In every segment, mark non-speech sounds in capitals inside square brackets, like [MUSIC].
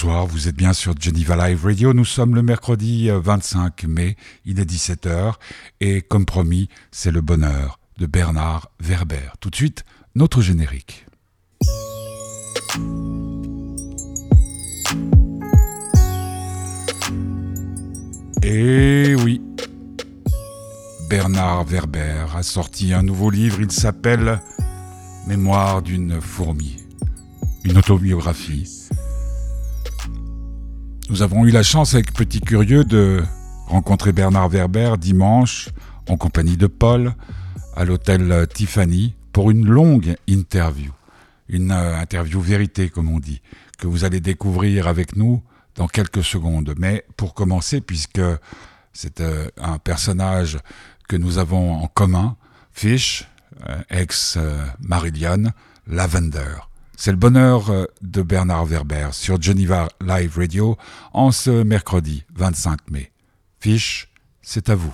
Bonsoir, vous êtes bien sur Geneva Live Radio. Nous sommes le mercredi 25 euh, mai, il est 17h et comme promis, c'est le bonheur de Bernard Werber. Tout de suite, notre générique. Et oui, Bernard Werber a sorti un nouveau livre, il s'appelle Mémoire d'une fourmi, une autobiographie nous avons eu la chance avec Petit Curieux de rencontrer Bernard Werber dimanche en compagnie de Paul à l'hôtel Tiffany pour une longue interview. Une euh, interview vérité, comme on dit, que vous allez découvrir avec nous dans quelques secondes. Mais pour commencer, puisque c'est euh, un personnage que nous avons en commun, Fish, euh, ex-Marillion, Lavender. C'est le bonheur euh, de Bernard Werber sur Geneva Live Radio en ce mercredi 25 mai. Fiche, c'est à vous.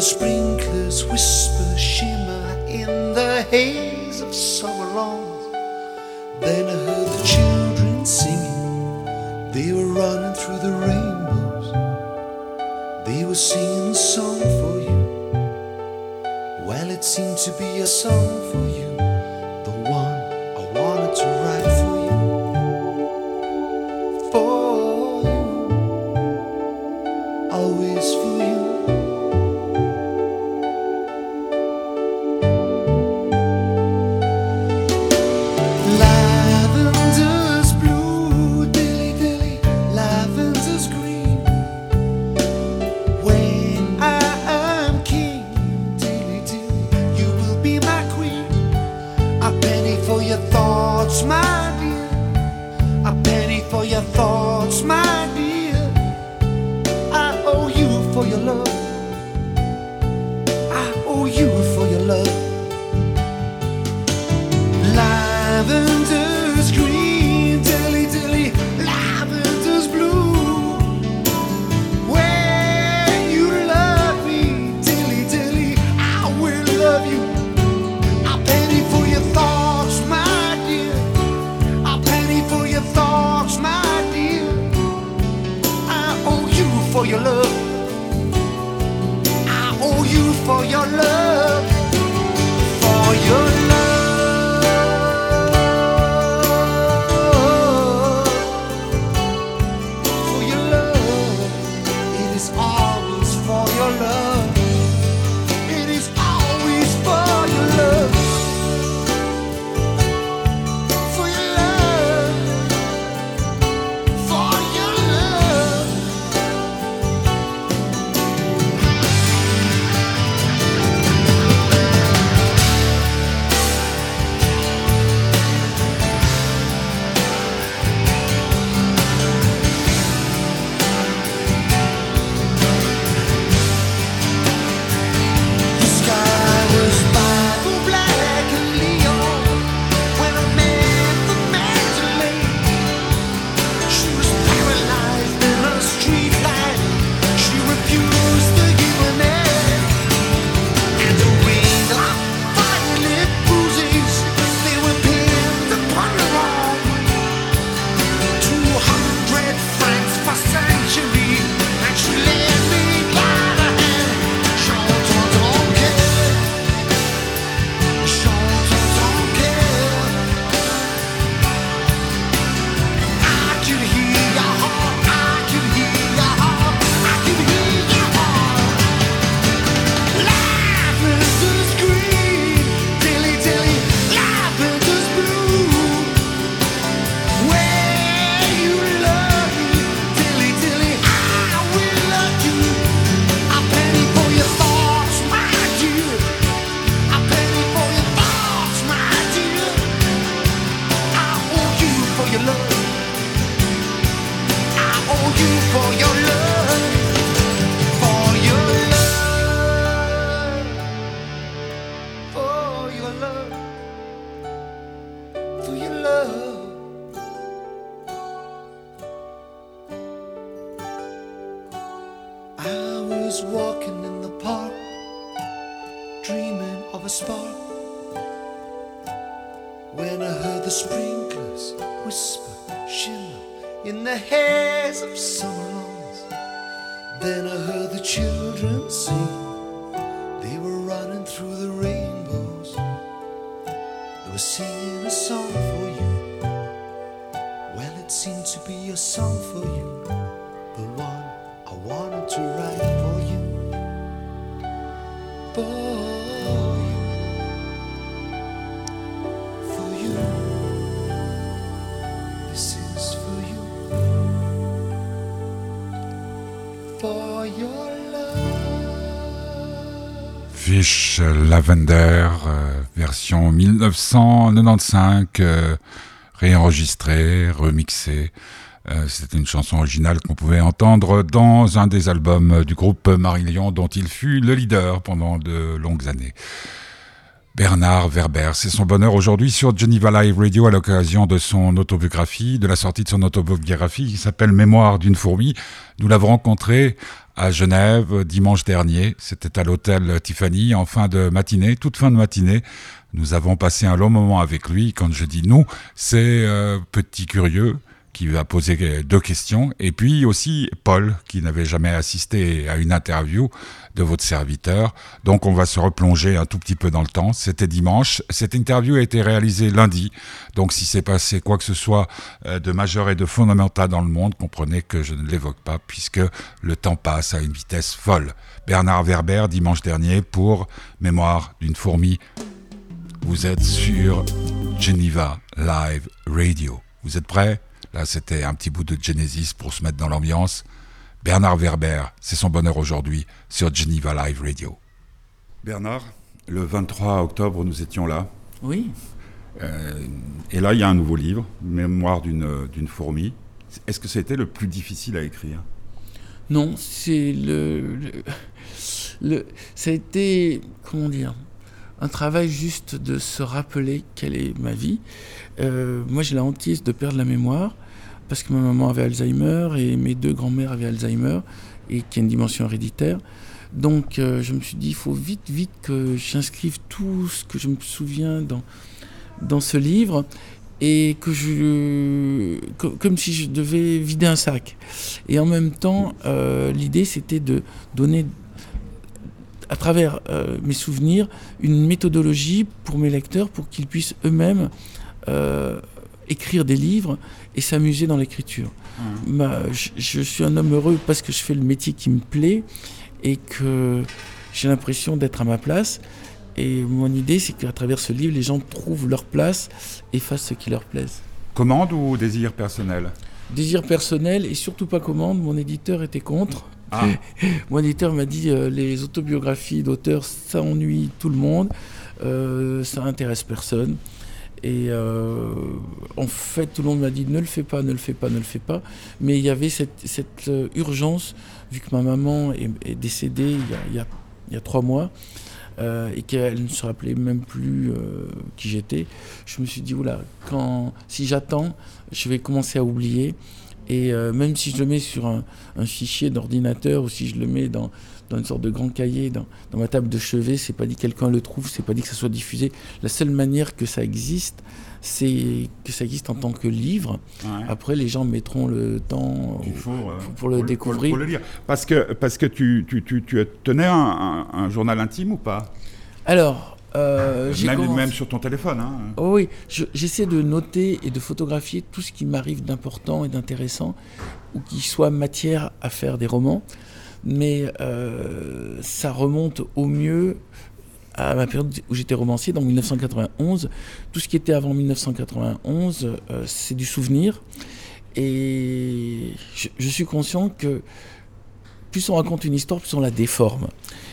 The sprinklers whisper, shimmer in the haze of summer lawns, then I heard the children singing. They were running through the rainbows. They were singing a song for you. Well, it seemed to be a song for you, Lavender, euh, version 1995, euh, réenregistrée, remixée. Euh, C'était une chanson originale qu'on pouvait entendre dans un des albums du groupe Marillion dont il fut le leader pendant de longues années. Bernard Werber, c'est son bonheur aujourd'hui sur Geneva Live Radio à l'occasion de son autobiographie, de la sortie de son autobiographie qui s'appelle Mémoire d'une fourmi. Nous l'avons rencontré à Genève dimanche dernier. C'était à l'hôtel Tiffany en fin de matinée, toute fin de matinée. Nous avons passé un long moment avec lui. Quand je dis nous, c'est euh, petit curieux qui va poser deux questions, et puis aussi Paul, qui n'avait jamais assisté à une interview de votre serviteur. Donc on va se replonger un tout petit peu dans le temps. C'était dimanche. Cette interview a été réalisée lundi. Donc si c'est passé quoi que ce soit euh, de majeur et de fondamental dans le monde, comprenez que je ne l'évoque pas, puisque le temps passe à une vitesse folle. Bernard Werber, dimanche dernier, pour Mémoire d'une fourmi. Vous êtes sur Geneva Live Radio. Vous êtes prêts? Là, c'était un petit bout de Genesis pour se mettre dans l'ambiance. Bernard Werber, c'est son bonheur aujourd'hui sur Geneva Live Radio. Bernard, le 23 octobre, nous étions là. Oui. Euh, et là, il y a un nouveau livre, Mémoire d'une d'une fourmi. Est-ce que ça a été le plus difficile à écrire? Non, c'est le, le, le- Ça a été. Comment dire? Un travail juste de se rappeler quelle est ma vie. Euh, moi, j'ai la hantise de perdre la mémoire parce que ma maman avait Alzheimer et mes deux grands-mères avaient Alzheimer et qui a une dimension héréditaire. Donc, euh, je me suis dit, il faut vite, vite que j'inscrive tout ce que je me souviens dans, dans ce livre et que je. co- comme si je devais vider un sac. Et en même temps, euh, l'idée, c'était de donner, à travers euh, mes souvenirs, une méthodologie pour mes lecteurs pour qu'ils puissent eux-mêmes euh, écrire des livres et s'amuser dans l'écriture. Bah, je, je suis un homme heureux parce que je fais le métier qui me plaît et que j'ai l'impression d'être à ma place. Et mon idée, c'est qu'à travers ce livre, les gens trouvent leur place et fassent ce qui leur plaise. Commande ou désir personnel? Désir personnel et surtout pas commande, mon éditeur était contre. Ah, Mon éditeur m'a dit euh, les autobiographies d'auteurs, ça ennuie tout le monde, euh, ça intéresse personne. Et euh, en fait, tout le monde m'a dit ne le fais pas, ne le fais pas, ne le fais pas. Mais il y avait cette, euh, urgence, vu que ma maman est, décédée il y, a, trois mois, et qu'elle ne se rappelait même plus qui j'étais, je me suis dit, oula, si j'attends, je vais commencer à oublier. Et euh, même si je le mets sur un, un fichier d'ordinateur ou si je le mets dans, dans une sorte de grand cahier dans, dans ma table de chevet, c'est pas dit que quelqu'un le trouve, c'est pas dit que ça soit diffusé. La seule manière que ça existe, c'est que ça existe en tant que livre. ouais. Après, les gens mettront le temps euh, pour le découvrir. Pour, le lire. Parce que, parce que tu, tu, tu, tu tenais un, un- un journal intime ou pas? Alors, euh, même, commencé- même sur ton téléphone. Hein. Oh oui, je- j'essaie de noter et de photographier tout ce qui m'arrive d'important et d'intéressant, ou qui soit matière à faire des romans. Mais euh, ça remonte au mieux à ma période où j'étais romancier, donc 1991. Tout ce qui était avant 1991, euh, c'est du souvenir. Et je, je suis conscient que plus on raconte une histoire, plus on la déforme.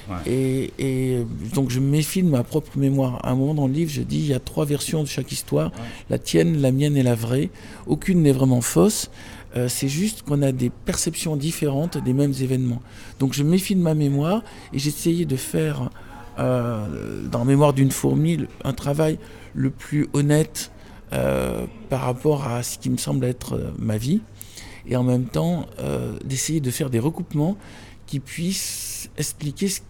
Ouais. Et, et donc je méfie de ma propre mémoire. À un moment dans le livre, je dis il y a trois versions de chaque histoire la tienne, la mienne et la vraie. Aucune n'est vraiment fausse. Euh, c'est juste qu'on a des perceptions différentes des mêmes événements. Donc je méfie de ma mémoire et j'essayais de faire, euh, dans Mémoire d'une fourmi, un travail le plus honnête euh, par rapport à ce qui me semble être euh, ma vie. Et en même temps, euh, d'essayer de faire des recoupements qui puissent expliquer ce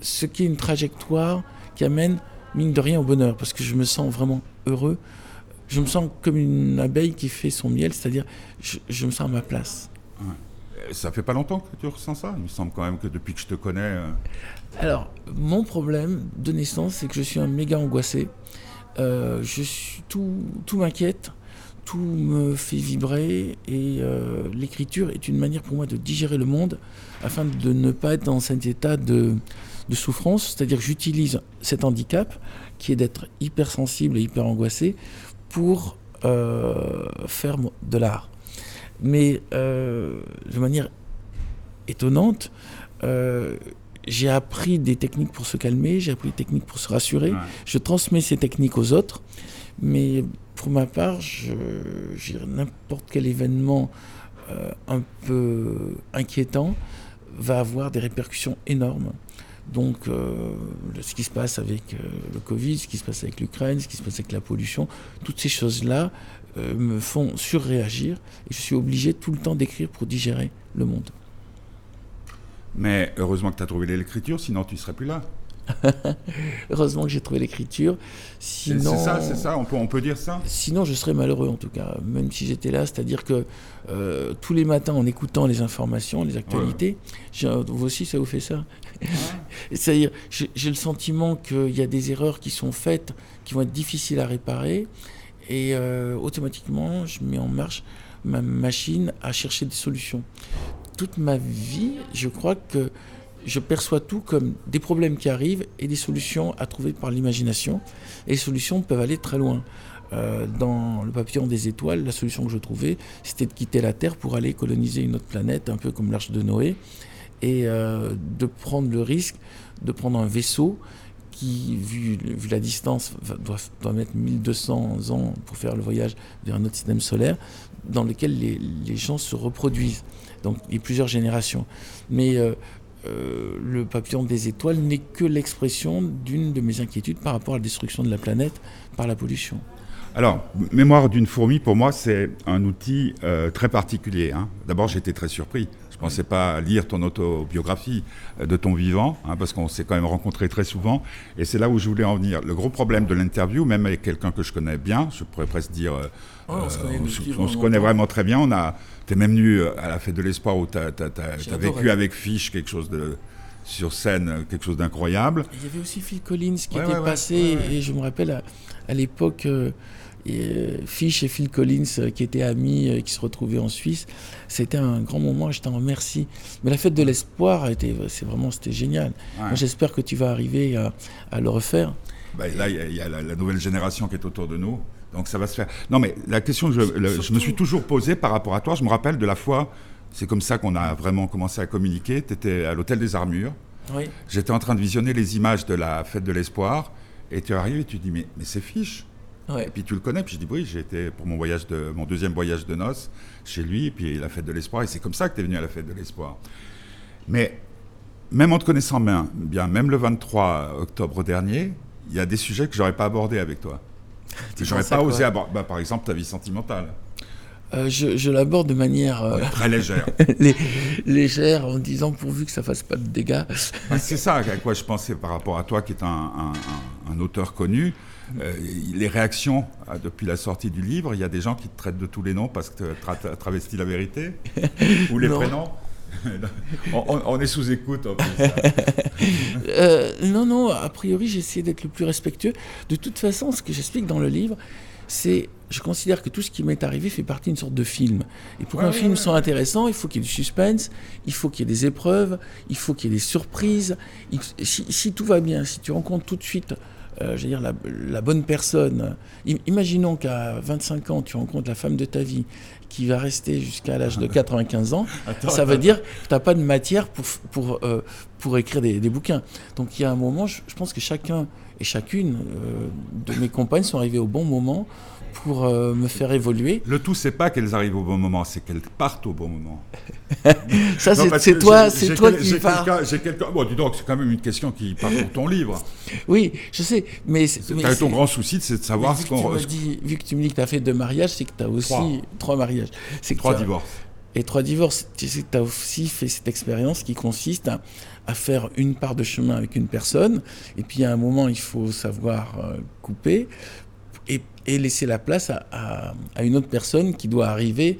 ce qui est une trajectoire qui amène, mine de rien, au bonheur, parce que je me sens vraiment heureux. Je me sens comme une abeille qui fait son miel, c'est-à-dire je, je me sens à ma place. Ça fait pas longtemps que tu ressens ça? Il me semble quand même que depuis que je te connais. euh, Alors, mon problème de naissance, c'est que je suis un méga angoissé. Euh, je suis tout, tout m'inquiète, tout me fait vibrer, et euh, l'écriture est une manière pour moi de digérer le monde afin de ne pas être dans cet état de, de souffrance. C'est-à-dire que j'utilise cet handicap, qui est d'être hypersensible et hyper angoissé, pour euh, faire de l'art. Mais euh, de manière étonnante, j'ai appris des techniques pour se calmer, j'ai appris des techniques pour se rassurer. Ouais. Je transmets ces techniques aux autres, mais pour ma part, n'importe quel événement euh, un peu inquiétant va avoir des répercussions énormes. Donc, euh, ce qui se passe avec euh, le Covid, ce qui se passe avec l'Ukraine, ce qui se passe avec la pollution, toutes ces choses-là me font surréagir et je suis obligé tout le temps d'écrire pour digérer le monde. Mais heureusement que tu as trouvé l'écriture, sinon tu serais plus là. [LAUGHS] Heureusement que j'ai trouvé l'écriture. C'est Sinon, c'est ça, c'est ça, on peut, on peut dire ça? Sinon, je serais malheureux en tout cas, même si j'étais là. C'est-à-dire que euh, tous les matins, en écoutant les informations, les actualités, vous aussi, ça vous fait ça? [LAUGHS] C'est-à-dire, j'ai j'ai le sentiment qu'il y a des erreurs qui sont faites, qui vont être difficiles à réparer, et euh, automatiquement, je mets en marche ma machine à chercher des solutions. Toute ma vie, je crois que je perçois tout comme des problèmes qui arrivent et des solutions à trouver par l'imagination. Et les solutions peuvent aller très loin. Euh, dans le papillon des étoiles, la solution que je trouvais, c'était de quitter la Terre pour aller coloniser une autre planète, un peu comme l'arche de Noé, et euh, de prendre le risque de prendre un vaisseau qui, vu, la distance, doit, doit mettre 1200 ans pour faire le voyage vers un autre système solaire, dans lequel les, les gens se reproduisent. Donc il y a plusieurs générations. Mais euh, euh, le papillon des étoiles n'est que l'expression d'une de mes inquiétudes par rapport à la destruction de la planète par la pollution. Alors, Mémoire d'une fourmi, pour moi, c'est un outil euh, très particulier. hein. D'abord, j'étais très surpris. Je ne pensais pas lire ton autobiographie euh, de ton vivant, hein, parce qu'on s'est quand même rencontrés très souvent. Et c'est là où je voulais en venir. Le gros problème de l'interview, même avec quelqu'un que je connais bien, je pourrais presque dire, euh, Oh, on se connaît euh, on, se- on se connaît vraiment très bien. On a, t'es même venu à la fête de l'espoir où tu as, J'ai vécu avec Fiche quelque chose de sur scène, quelque chose d'incroyable. Il y avait aussi Phil Collins qui Ouais, était ouais, passé, ouais. et je me rappelle à, à l'époque, euh, et, euh, Fish et Phil Collins euh, qui étaient amis, euh, qui se retrouvaient en Suisse. C'était un grand moment, je t'en remercie. Mais la fête de l'espoir, c'est vraiment, c'était génial. Ouais. J'espère que tu vas arriver à, à le refaire. Bah, là, il y a, il y a la, la nouvelle génération qui est autour de nous. Donc ça va se faire. Non, mais la question que je, le- je me suis toujours posée par rapport à toi, je me rappelle de la fois, c'est comme ça qu'on a vraiment commencé à communiquer. Tu étais à l'hôtel des Armures. Oui. J'étais en train de visionner les images de la fête de l'espoir. Et tu arrives et tu dis, mais, mais c'est fiche. Ouais. Et puis tu le connais. Puis je dis, oui, j'ai été pour mon, voyage de, mon deuxième voyage de noces chez lui. Puis la fête de l'espoir. Et c'est comme ça que tu es venu à la fête de l'espoir. Mais même en te connaissant bien, bien, même le 23 octobre dernier, il y a des sujets que j'aurais pas abordés avec toi. [LAUGHS] Que j'aurais pas osé aborder. Bah, par exemple, ta vie sentimentale. Euh, je je l'aborde de manière euh, Très légère. [LAUGHS] lé- légère en disant pourvu que ça fasse pas de dégâts. Ah, c'est ça [LAUGHS] à quoi je pensais par rapport à toi, qui est un, un- un- un auteur connu. Euh, les réactions ah, depuis la sortie du livre, il y a des gens qui te traitent de tous les noms parce que tu as travesti la vérité Ou les [LAUGHS] Non. prénoms [LAUGHS] on, est sous écoute en plus. [LAUGHS] Euh, non, non, a priori, j'ai essayé d'être le plus respectueux. De toute façon, ce que j'explique dans le livre, c'est je considère que tout ce qui m'est arrivé fait partie d'une sorte de film. Et pour qu'un ouais, film ouais. soit intéressant, il faut qu'il y ait du suspense, il faut qu'il y ait des épreuves, il faut qu'il y ait des surprises. Il- si, si tout va bien, si tu rencontres tout de suite, euh, je veux dire, la, la bonne personne, im- imaginons qu'à 25 ans, tu rencontres la femme de ta vie qui va rester jusqu'à l'âge de [LAUGHS] 95 ans, Attends, ça veut attends. dire que tu n'as pas de matière pour, pour, euh, pour écrire des, des bouquins. Donc il y a un moment, je, je pense que chacun et chacune euh, de mes compagnes sont arrivés au bon moment pour euh, me faire évoluer. Le tout, c'est pas qu'elles arrivent au bon moment, c'est qu'elles partent au bon moment. [LAUGHS] Ça, c'est- toi, c'est toi qui quelqu'un. Bon, dis donc, c'est quand même une question qui part pour ton livre. Oui, je sais, mais, mais ton grand souci, c'est de savoir ce qu'on. vu que tu me dis que tu as fait deux mariages, c'est que tu as aussi Trois. trois, mariages. Que Trois divorces. Et trois divorces, tu sais que tu as aussi fait cette expérience qui consiste à, à faire une part de chemin avec une personne, et puis à un moment, il faut savoir euh, couper et, et laisser la place à, à- à une autre personne qui doit arriver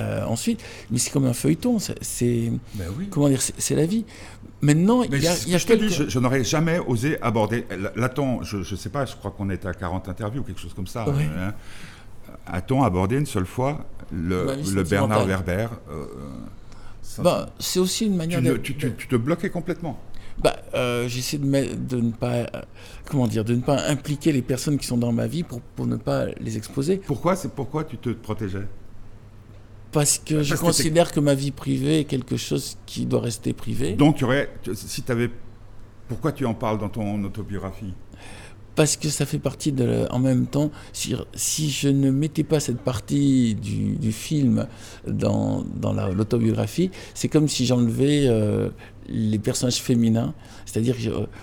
euh, ensuite. Mais c'est comme un feuilleton, c'est- Ben oui. comment dire, c'est la vie. Maintenant, Mais il y a, il y a je te dis, quelques- je, je n'aurais jamais osé aborder. Là-t-on, je ne sais pas, je crois qu'on était à 40 interviews ou quelque chose comme ça. Ouais. hein. A-t-on abordé une seule fois le, le Bernard. Werber euh, ça- Bah, c'est aussi une manière tu, de- tu- tu- tu te bloquais complètement. Bah, euh, j'essaie de, ne pas, comment dire, de ne pas impliquer les personnes qui sont dans ma vie pour, pour ne pas les exposer, Pourquoi, c'est pourquoi tu te protégeais? Parce que je que considère que ma vie privée est quelque chose qui doit rester privé, Donc, tu aurais, si tu avais. Pourquoi tu en parles dans ton autobiographie? Parce que ça fait partie de, la- en même temps, si, si je ne mettais pas cette partie du, du film dans, dans la- l'autobiographie, c'est comme si j'enlevais euh, les personnages féminins, c'est-à-dire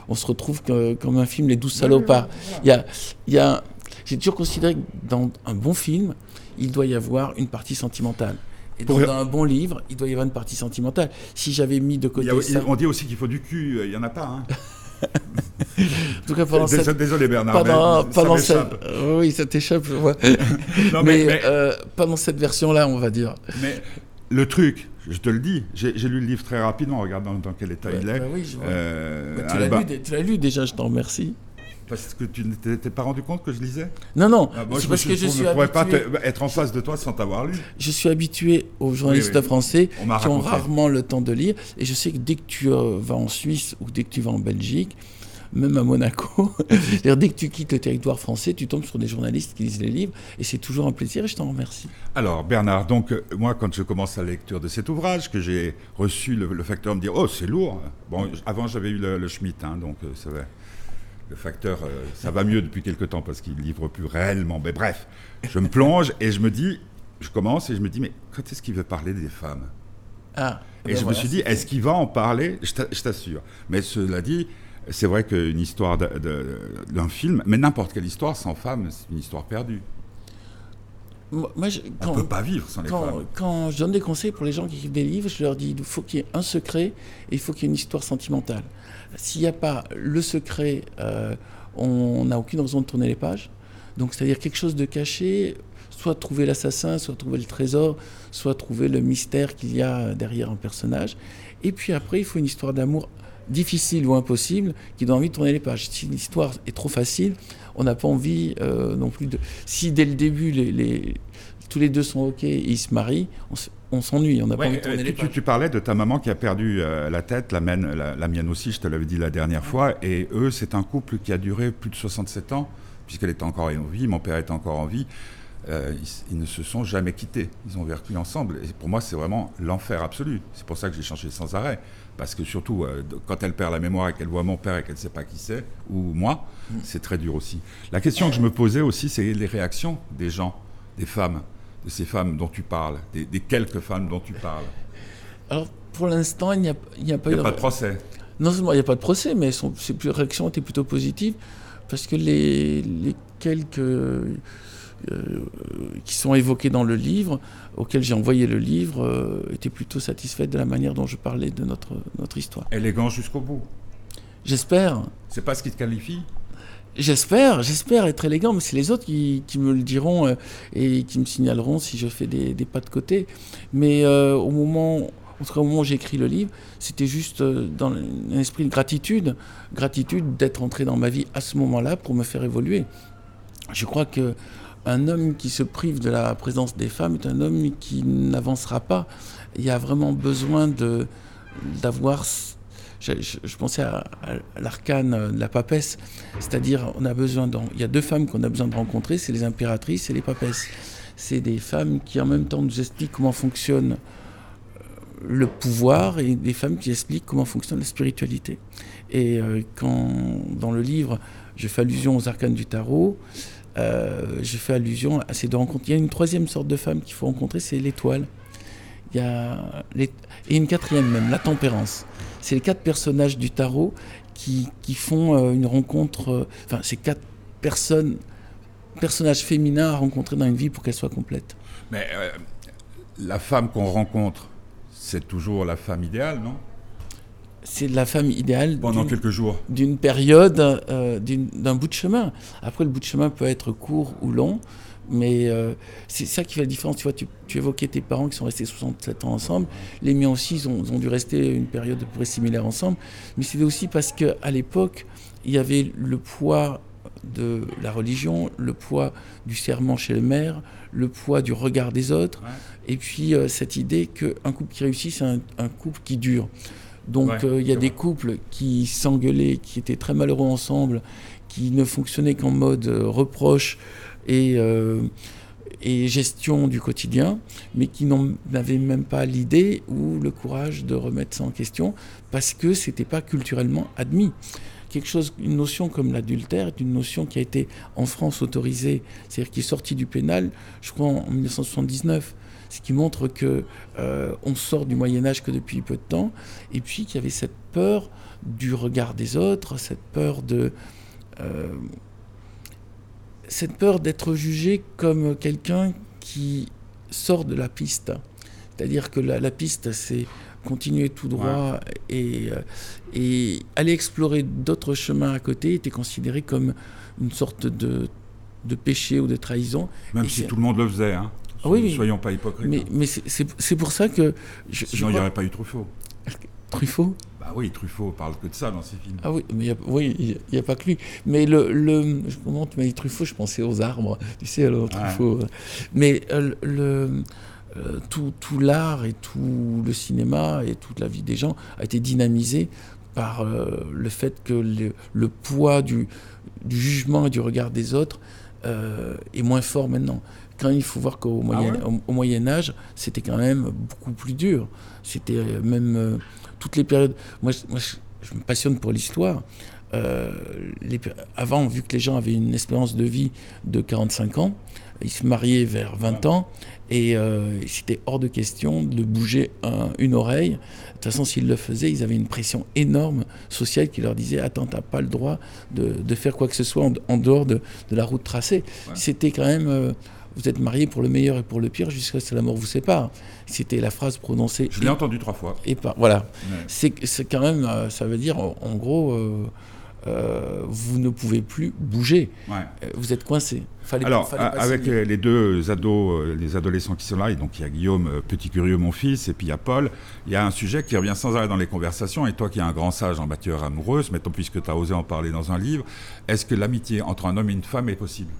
qu'on se retrouve que- comme un film Les Douze Salopards. Il y a, il y a, j'ai toujours considéré que dans un bon film, il doit y avoir une partie sentimentale. Et donc, dans un bon livre, il doit y avoir une partie sentimentale. Si j'avais mis de Il côté y a- ça, On dit aussi qu'il faut du cul, il n'y en a pas. Hein. [LAUGHS] en tout cas pendant Désolé, cette, désolé, Bernard. pendant, ça pendant m'échappe. cette, euh, oui, ça t'échappe, je vois. [LAUGHS] Non, mais mais- mais- euh, pendant cette version-là, on va dire. Mais le truc, je te le dis, j'ai lu le livre très rapidement, regarde dans, dans quel état il Ouais, est. bah oui. Euh, Bah, tu l'as lu, déjà, je t'en remercie. Parce que tu ne t'es pas rendu compte que je lisais? Non, non, Ah, moi, je parce me que suis- je je suis, ne pourrais pas te- être en face de toi sans t'avoir lu. je suis habitué aux journalistes Oui, oui. français On qui ont rarement le temps de lire. Et je sais que dès que tu euh, vas en Suisse ou dès que tu vas en Belgique, même à Monaco, [LAUGHS] dès que tu quittes le territoire français, tu tombes sur des journalistes qui lisent les livres. Et c'est toujours un plaisir et je t'en remercie. Alors, Bernard, donc, euh, moi, quand je commence la lecture de cet ouvrage, que j'ai reçu le, le facteur me dire Oh, c'est lourd. Bon, avant, j'avais eu le, le Schmitt, hein, donc euh, ça va. Le facteur, euh, ça va mieux depuis quelque temps parce qu'il livre plus réellement. Mais bref, je me plonge et je me dis, je commence et je me dis, mais quand est-ce qu'il veut parler des femmes? Ah, Et ben je me suis dit, est-ce qu'il va en parler? Je t'assure. Mais cela dit, c'est vrai qu'une histoire d'un film, mais n'importe quelle histoire sans femme, c'est une histoire perdue. Moi, On ne peut pas vivre sans les quand, femmes. quand je donne des conseils pour les gens qui écrivent des livres, je leur dis il faut qu'il y ait un secret et il faut qu'il y ait une histoire sentimentale. S'il n'y a pas le secret, euh, on n'a aucune raison de tourner les pages. Donc, c'est-à-dire quelque chose de caché, soit trouver l'assassin, soit trouver le trésor, soit trouver le mystère qu'il y a derrière un personnage. Et puis après, il faut une histoire d'amour difficile ou impossible qui donne envie de tourner les pages. Si l'histoire est trop facile, on n'a pas envie euh, non plus de. Si dès le début, les, les- tous les deux sont OK et ils se marient, on s'ennuie, on n'a pas envie de tourner euh, les tu, tu- pages. tu parlais de ta maman qui a perdu euh, la tête, la mienne, la, la mienne aussi, je te l'avais dit la dernière fois. Et eux, c'est un couple qui a duré plus de 67 ans, puisqu'elle était encore en vie, mon père était encore en vie. Euh, ils, ne se sont jamais quittés. Ils ont vécu ensemble. Et pour moi, c'est vraiment l'enfer absolu. C'est pour ça que j'ai changé sans arrêt. Parce que surtout, euh, quand elle perd la mémoire et qu'elle voit mon père et qu'elle ne sait pas qui c'est, ou moi, c'est très dur aussi. La question que je me posais aussi, c'est les réactions des gens, des femmes, de ces femmes dont tu parles, des, des quelques femmes dont tu parles. Alors, pour l'instant, il n'y a, a pas Il n'y a pas de procès. Non seulement il n'y a pas de procès, mais son, ses réactions étaient plutôt positives, parce que les, les quelques qui sont évoqués dans le livre, auxquels j'ai envoyé le livre, euh, étaient plutôt satisfaites de la manière dont je parlais de notre, notre histoire. Élégant jusqu'au bout. J'espère, C'est pas ce qui te qualifie? J'espère, j'espère être élégant, mais c'est les autres qui, qui me le diront euh, et qui me signaleront si je fais des, des pas de côté. Mais euh, au moment, en tout cas au moment où j'ai écrit le livre, c'était juste euh, dans un esprit de gratitude, gratitude d'être entré dans ma vie à ce moment-là pour me faire évoluer. Je crois que un homme qui se prive de la présence des femmes est un homme qui n'avancera pas. Il y a vraiment besoin de d'avoir. Je, pensais à, l'arcane de la papesse, c'est-à-dire on a besoin. d'en- il y a deux femmes qu'on a besoin de rencontrer, c'est les impératrices et les papesses. C'est des femmes qui en même temps nous expliquent comment fonctionne euh, le pouvoir et des femmes qui expliquent comment fonctionne la spiritualité. Et euh, quand dans le livre je fais allusion aux arcanes du tarot, euh, je fais allusion à ces deux rencontres. Il y a une troisième sorte de femme qu'il faut rencontrer, c'est l'étoile. Il y a et une quatrième même, la tempérance. C'est les quatre personnages du tarot qui, qui font euh, une rencontre. euh, Enfin, c'est quatre personnes, personnages féminins à rencontrer dans une vie pour qu'elle soit complète. Mais euh, la femme qu'on rencontre, c'est toujours la femme idéale, non? C'est la femme idéale Pendant d'une- quelques jours. d'une période, euh, d'un bout de chemin. Après, le bout de chemin peut être court ou long, mais euh, c'est ça qui fait la différence. Tu vois, tu, tu évoquais tes parents qui sont restés 67 ans ensemble. Les miens aussi, ils ont, ils ont dû rester une période à peu près similaire ensemble. Mais c'était aussi parce qu'à l'époque, il y avait le poids de la religion, le poids du serment chez le maire, le poids du regard des autres, et puis euh, cette idée qu'un couple qui réussit, c'est un, un couple qui dure. Donc Ouais, euh, il y a des couples qui s'engueulaient, qui étaient très malheureux ensemble, qui ne fonctionnaient qu'en mode euh, reproche et, euh, et gestion du quotidien, mais qui n'avaient même pas l'idée ou le courage de remettre ça en question parce que c'était pas culturellement admis. Quelque chose, une notion comme l'adultère est une notion qui a été en France autorisée, c'est-à-dire qui est sortie du pénal, je crois en 1979 ce qui montre que euh, on sort du Moyen Âge que depuis peu de temps, et puis qu'il y avait cette peur du regard des autres, cette peur de euh, cette peur d'être jugé comme quelqu'un qui sort de la piste. C'est-à-dire que la, la piste, c'est continuer tout droit et, euh, et aller explorer d'autres chemins à côté était considéré comme une sorte de, de péché ou de trahison. Même Et si tout le monde le faisait. Hein. Ah oui, oui. Soyons pas hypocrites. Mais, hein. mais c'est- pour ça que je, Sinon, il n'y aurait pas eu Truffaut. Truffaut? Bah oui, Truffaut parle que de ça dans ses films. Ah oui, mais il a- oui, n'y a, pas que lui. Mais le, le je- comment tu m'as dit Truffaut, je pensais aux arbres, tu sais, alors Truffaut. euh. Mais euh, le, euh, tout, tout l'art et tout le cinéma et toute la vie des gens a été dynamisé par euh, le fait que le, le poids du, du jugement et du regard des autres est moins fort maintenant. Quand il faut voir qu'au Moyen, ouais au, au Moyen Âge, c'était quand même beaucoup plus dur. C'était euh, même euh, toutes les périodes. Moi, je- moi, je, je me passionne pour l'histoire. Euh, les avant, vu que les gens avaient une espérance de vie de 45 ans, ils se mariaient vers 20 ans et euh, c'était hors de question de bouger un- une oreille. De toute façon, s'ils le faisaient, ils avaient une pression énorme sociale qui leur disait Attends, t'as pas le droit de, de faire quoi que ce soit en, en dehors de, de la route tracée. C'était quand même. euh, vous êtes mariés pour le meilleur et pour le pire jusqu'à ce que la mort vous sépare. C'était la phrase prononcée. Je l'ai entendu trois fois. Et par, voilà. Ouais. C'est quand même, euh, ça veut dire, en, en gros, euh, euh, vous ne pouvez plus bouger. Ouais. Vous êtes coincé. Fallait, Alors, fallait avec signer. les deux ados, les adolescents qui sont là, et donc il y a Guillaume, petit curieux, mon fils, et puis il y a Paul, il y a un sujet qui revient sans arrêt dans les conversations, et toi qui es un grand sage en matière amoureuse, mettons puisque tu as osé en parler dans un livre, est-ce que l'amitié entre un homme et une femme est possible?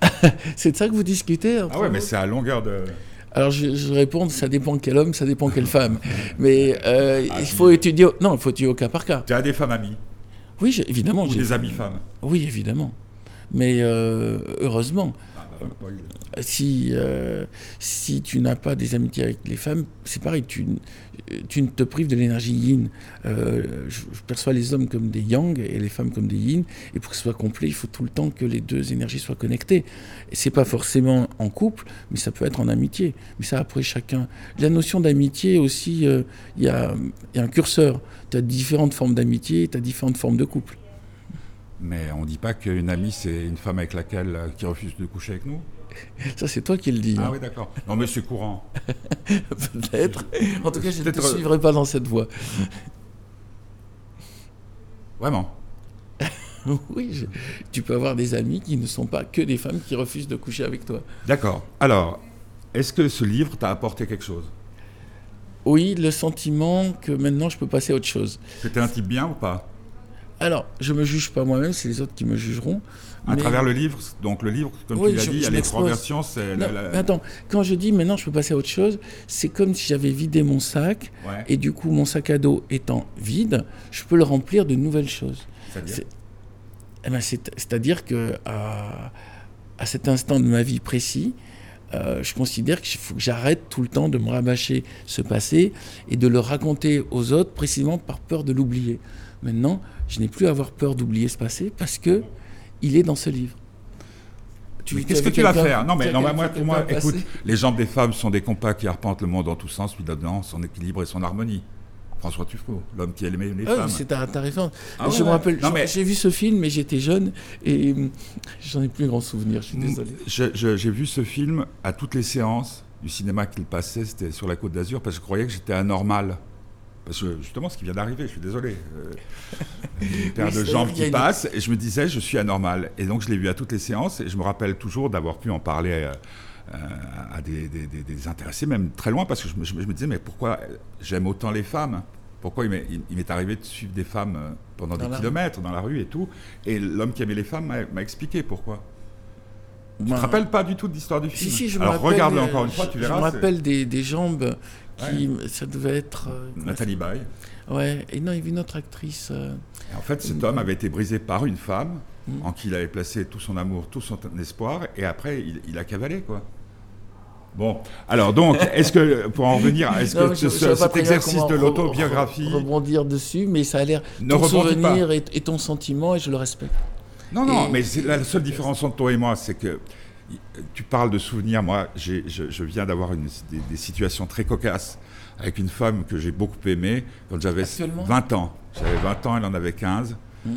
[LAUGHS] C'est de ça que vous discutez entre Ah ouais, mais c'est à longueur de... Alors je, je réponds, ça dépend quel homme, ça dépend quelle femme. [LAUGHS] Mais euh, Ah, il faut étudier. au- Non, il faut étudier au cas par cas. Tu as des femmes amies, Oui, évidemment. ou j'ai- des amis femmes Oui, évidemment. Mais euh, heureusement, Ah. Si, euh, si tu n'as pas des amitiés avec les femmes, c'est pareil, tu, tu ne te prives de l'énergie yin. Euh, je, perçois les hommes comme des yang et les femmes comme des yin, et pour que ce soit complet, il faut tout le temps que les deux énergies soient connectées. Et c'est pas forcément en couple, mais ça peut être en amitié. Mais ça, après, chacun. La notion d'amitié aussi, euh, il y, a, il y a un curseur. Tu as différentes formes d'amitié, tu as différentes formes de couple. Mais on dit pas qu'une amie, c'est une femme avec laquelle, euh, qui refuse de coucher avec nous Ça, c'est toi qui le dis. Ah hein. oui, d'accord. Non, mais c'est courant. [LAUGHS] Peut-être. En tout cas, je ne te Peut-être- suivrai pas dans cette voie. Vraiment. [LAUGHS] Oui, je- tu peux avoir des amis qui ne sont pas que des femmes qui refusent de coucher avec toi. D'accord. Alors, est-ce que ce livre t'a apporté quelque chose? Oui, le sentiment que maintenant je peux passer à autre chose. C'était un type bien ou pas? Alors, je me juge pas moi-même, c'est les autres qui me jugeront. À mais- travers le livre, donc le livre, comme Oui, tu l'as dit, il y a les trois versions. C'est Non, la- attends, quand je dis maintenant je peux passer à autre chose, c'est comme si j'avais vidé mon sac Ouais. et du coup mon sac à dos étant vide, je peux le remplir de nouvelles choses. C'est-à-dire c'est- Eh ben, c'est- C'est-à-dire que à, à cet instant de ma vie précis, euh, je considère qu'il faut que j'arrête tout le temps de me rabâcher ce passé et de le raconter aux autres précisément par peur de l'oublier. Maintenant, je n'ai plus à avoir peur d'oublier ce passé parce que il est dans ce livre. Qu'est-ce que tu vas faire? Non, mais non, bah, moi, pour moi, passer écoute, les jambes des femmes sont des compas qui arpentent le monde dans tous sens, puis là-dedans, son équilibre et son harmonie. François Truffaut, l'homme qui aimait les Ah oui, femmes. c'est ta, ta référence. Ah je ouais, me rappelle, mais- j'ai vu ce film, mais j'étais jeune et hum, j'en ai plus grand souvenir. Je suis désolé. Je- je- J'ai vu ce film à toutes les séances du cinéma qu'il passait, c'était sur la Côte d'Azur, parce que je croyais que j'étais anormal. Parce que justement, ce qui vient d'arriver, je suis désolé, euh, [LAUGHS] une paire Oui, de jambes qui passent, et je me disais, je suis anormal. Et donc, je l'ai vu à toutes les séances, et je me rappelle toujours d'avoir pu en parler euh, euh, à des, des- des- des intéressés, même très loin, parce que je me, je disais, mais pourquoi j'aime autant les femmes? Pourquoi il m'est, il- il m'est arrivé de suivre des femmes pendant Dans des kilomètres dans la rue et tout? Et l'homme qui aimait les femmes m'a, m'a expliqué pourquoi. Tu Ben, te rappelles pas du tout de l'histoire du Si, film si, je me Alors regarde encore une fois, je- tu Je verras. me c'est rappelle des, des jambes qui. Ça devait être. euh, Nathalie Baye. Ouais, et non, il y avait une autre actrice. euh, en fait, cet homme avait été brisé par une femme Mm. en qui il avait placé tout son amour, tout son espoir, et après, il, il a cavalé, quoi. Bon, alors donc, [LAUGHS] est-ce que, pour en revenir, est-ce que je- ce- je cet exercice de l'autobiographie re- Rebondir dessus, mais ça a l'air. ne ton souvenir et, et ton sentiment, et je le respecte. Non, non, Et- mais la seule différence entre toi et moi, c'est que tu parles de souvenirs. Moi, je, je viens d'avoir des, des situations très cocasses avec une femme que j'ai beaucoup aimée quand j'avais Actuellement 20 ans. J'avais 20 ans, elle en avait 15. Hmm.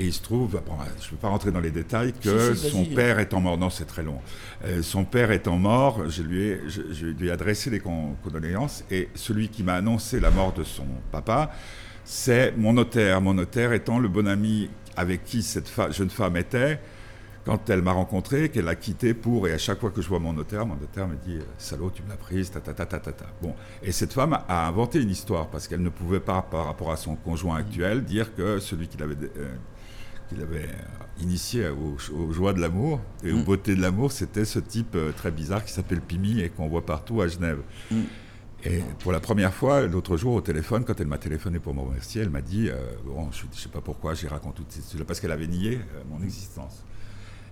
Et il se trouve, bon, je ne peux pas rentrer dans les détails, que Si, si, son père étant mort, non c'est très long, Euh, son père étant mort, je lui ai, je, je lui ai adressé des con- condoléances, et celui qui m'a annoncé la mort de son papa, c'est mon notaire, mon notaire étant le bon ami avec qui cette fa- jeune femme était, quand elle m'a rencontré, qu'elle a quitté pour, et à chaque fois que je vois mon notaire, mon notaire me dit Salaud, tu me l'as prise, ta ta ta ta ta ta. Bon. Et cette femme a inventé une histoire, parce qu'elle ne pouvait pas, par rapport à son conjoint actuel, dire que celui qui l'avait euh, qu'il avait euh, initié aux, aux joies de l'amour et aux Mm. beautés de l'amour, c'était ce type euh, très bizarre qui s'appelle Pimi et qu'on voit partout à Genève. Mm. Et pour la première fois, l'autre jour au téléphone, quand elle m'a téléphoné pour me remercier, elle m'a dit, euh, bon, je ne sais pas pourquoi j'ai raconté ces histoires, parce qu'elle avait nié euh, mon existence.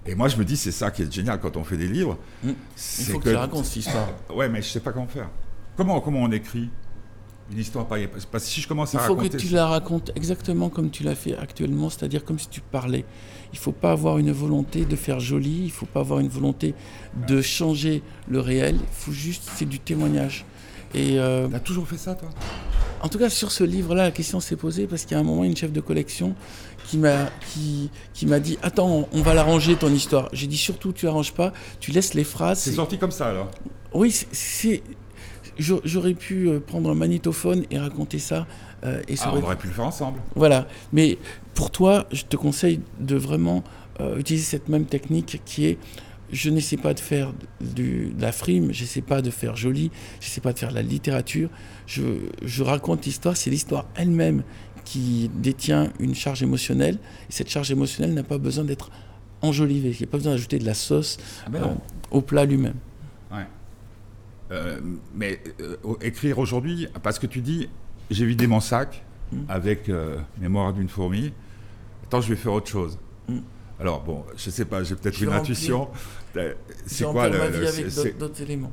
Et moi, je me dis, c'est ça qui est génial quand on fait des livres. Mm. Il faut que, tu la racontes cette histoire. [COUGHS] Ouais, mais je sais pas comment faire. Comment, comment on écrit une histoire pareille? Parce que si je commence Il à faut que raconter... tu la racontes exactement comme tu l'as fait actuellement, c'est-à-dire comme si tu parlais. Il ne faut pas avoir une volonté de faire joli, il ne faut pas avoir une volonté de changer le réel, il faut juste, c'est du témoignage. Et euh, T'as toujours fait ça, toi? en tout cas, sur ce livre-là, la question s'est posée parce qu'il y a un moment, une chef de collection qui m'a qui, qui m'a dit Attends, on va l'arranger ton histoire. J'ai dit Surtout, tu arranges pas, tu laisses les phrases. C'est sorti comme ça, alors? Oui, c'est- c'est. j'a- J'aurais pu euh, prendre un magnétophone et raconter ça. euh, et ça Ah, aurait- on aurait pu le faire ensemble. Voilà. Mais pour toi, je te conseille de vraiment euh, utiliser cette même technique qui est je n'essaie pas de faire du- de la frime, je n'essaie pas de faire joli, je n'essaie pas de faire de la littérature. Je, je raconte l'histoire, c'est l'histoire elle-même qui détient une charge émotionnelle. Et cette charge émotionnelle n'a pas besoin d'être enjolivée. Il n'y a pas besoin d'ajouter de la sauce Ah ben euh, au plat lui-même. Ouais. Euh, mais euh, écrire aujourd'hui, parce que tu dis, j'ai vidé mon sac Mm. avec Mémoire d'une fourmi, attends, je vais faire autre chose. Mm. Alors, bon, je sais pas, j'ai peut-être une remplir- intuition. Euh, C'est quoi le. ma vie avec d'autres- éléments.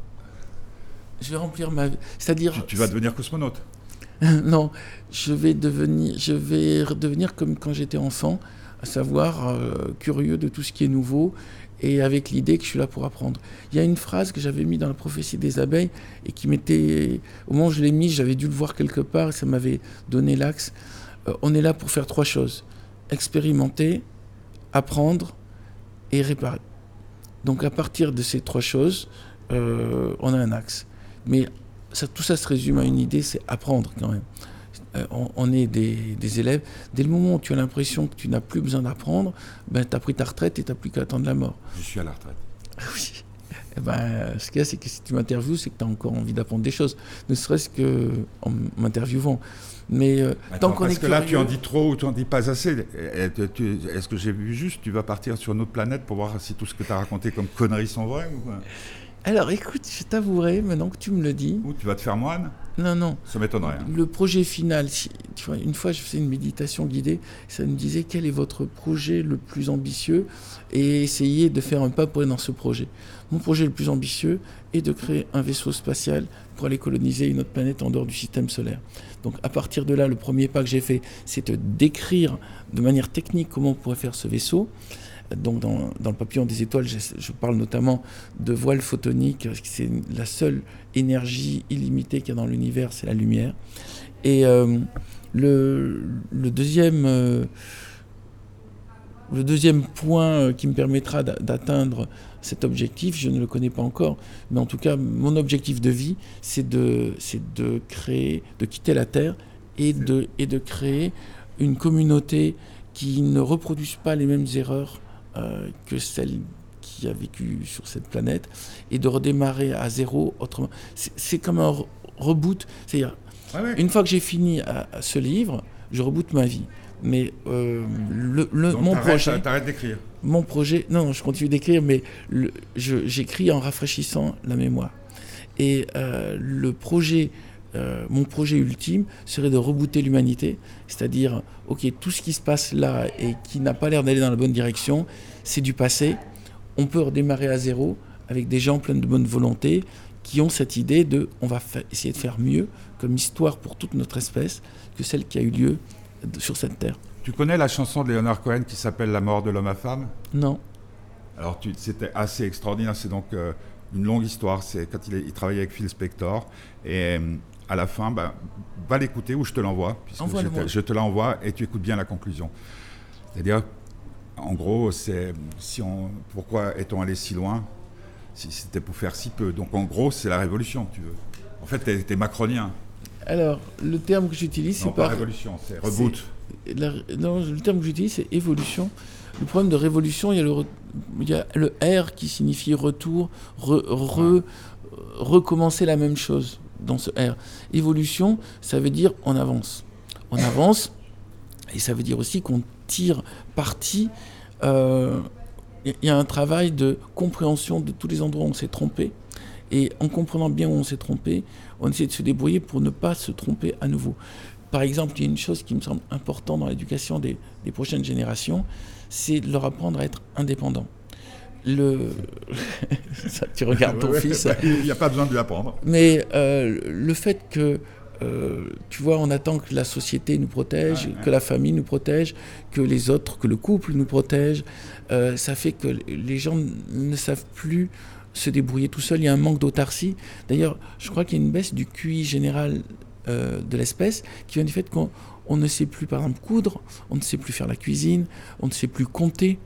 Je vais remplir ma vie. C'est-à-dire. tu, tu vas devenir cosmonaute. [LAUGHS] non, je vais devenir, je vais redevenir comme quand j'étais enfant, à savoir euh, curieux de tout ce qui est nouveau et avec l'idée que je suis là pour apprendre. Il y a une phrase que j'avais mis dans la prophétie des abeilles et qui m'était, au moment où je l'ai mise, j'avais dû le voir quelque part et ça m'avait donné l'axe. Euh, on est là pour faire trois choses expérimenter, apprendre et réparer. Donc à partir de ces trois choses, euh, on a un axe. Mais ça, tout ça se résume à une idée, c'est apprendre quand même. Euh, on, on est des, des élèves. Dès le moment où tu as l'impression que tu n'as plus besoin d'apprendre, ben, tu as pris ta retraite et tu n'as plus qu'à attendre la mort. Je suis à la retraite. Oui. Eh ben, ce qu'il y a, c'est que si tu m'interviews, c'est que tu as encore envie d'apprendre des choses, ne serait-ce qu'en m'interviewant. Mais euh, Attends, tant qu'on est que là, tu en dis trop ou tu en dis pas assez. Tu- Est-ce que j'ai vu juste Tu vas partir sur une autre planète pour voir si tout ce que tu as raconté comme conneries sont vraies ou, quoi? Alors écoute, je t'avouerai, maintenant que tu me le dis, ou tu vas te faire moine? Non, non, Ça m'étonnerait. hein. Le projet final, si- tu vois, une fois je faisais une méditation guidée, ça me disait quel est votre projet le plus ambitieux et essayer de faire un pas pour aller dans ce projet. Mon projet le plus ambitieux est de créer un vaisseau spatial pour aller coloniser une autre planète en dehors du système solaire. Donc à partir de là, le premier pas que j'ai fait, c'est de décrire de manière technique comment on pourrait faire ce vaisseau. Donc dans, le papillon des étoiles, je, parle notamment de voile photonique, c'est la seule énergie illimitée qu'il y a dans l'univers, c'est la lumière. Et euh, le, deuxième, euh, le deuxième point euh, qui me permettra d'a- d'atteindre cet objectif, je ne le connais pas encore, mais en tout cas, mon objectif de vie, c'est de, c'est de créer, de quitter la Terre et de, et de créer une communauté qui ne reproduise pas les mêmes erreurs euh, que celles qui a vécu sur cette planète et de redémarrer à zéro autrement. C'est comme un reboot. C'est-à-dire, une fois que j'ai fini à, ce livre, je reboot ma vie. Mais euh, le, mon projet. T'arrêtes d'écrire. Mon projet. Non, je continue d'écrire, mais j'écris en rafraîchissant la mémoire. Et euh, le projet, euh, mon projet ultime serait de rebooter l'humanité, c'est-à-dire, ok, tout ce qui se passe là et qui n'a pas l'air d'aller dans la bonne direction, c'est du passé. On peut redémarrer à zéro avec des gens pleins de bonne volonté qui ont cette idée de, on va essayer de faire mieux comme histoire pour toute notre espèce que celle qui a eu lieu sur cette terre. Tu connais la chanson de Leonard Cohen qui s'appelle La mort de l'homme à femme? Non. Alors c'était assez extraordinaire, c'est donc euh, une longue histoire, c'est quand il, il, travaillait avec Phil Spector, et euh, à la fin, bah, va l'écouter ou je te l'envoie, puisque je, je te l'envoie et tu écoutes bien la conclusion. C'est-à-dire, en gros, c'est si on, pourquoi est-on allé si loin? Si c'était pour faire si peu Donc en gros, c'est la révolution, tu veux. En fait, tu es macronien. Alors, le terme que j'utilise, c'est pas. révolution, c'est reboot. Le terme que j'utilise, c'est évolution. Le problème de révolution, il y a le, il y a le R qui signifie retour, recommencer la même chose dans ce R. Évolution, ça veut dire on avance. On [COUGHS] avance, et ça veut dire aussi qu'on tire parti. Euh, il y a un travail de compréhension de tous les endroits où on s'est trompé. Et en comprenant bien où on s'est trompé, on essaie de se débrouiller pour ne pas se tromper à nouveau. Par exemple, il y a une chose qui me semble importante dans l'éducation des, prochaines générations, c'est de leur apprendre à être indépendants. Le... [LAUGHS] tu regardes ton fils. Il n'y a pas besoin de lui apprendre. Mais euh, le fait que, euh, tu vois, on attend que la société nous protège, que la famille nous protège, que les autres, que le couple nous protège, euh, ça fait que les gens ne savent plus se débrouiller tout seul. Il y a un manque d'autarcie. D'ailleurs, je crois qu'il y a une baisse du QI général euh, de l'espèce qui vient du fait qu'on ne sait plus, par exemple, coudre, on ne sait plus faire la cuisine, on ne sait plus compter.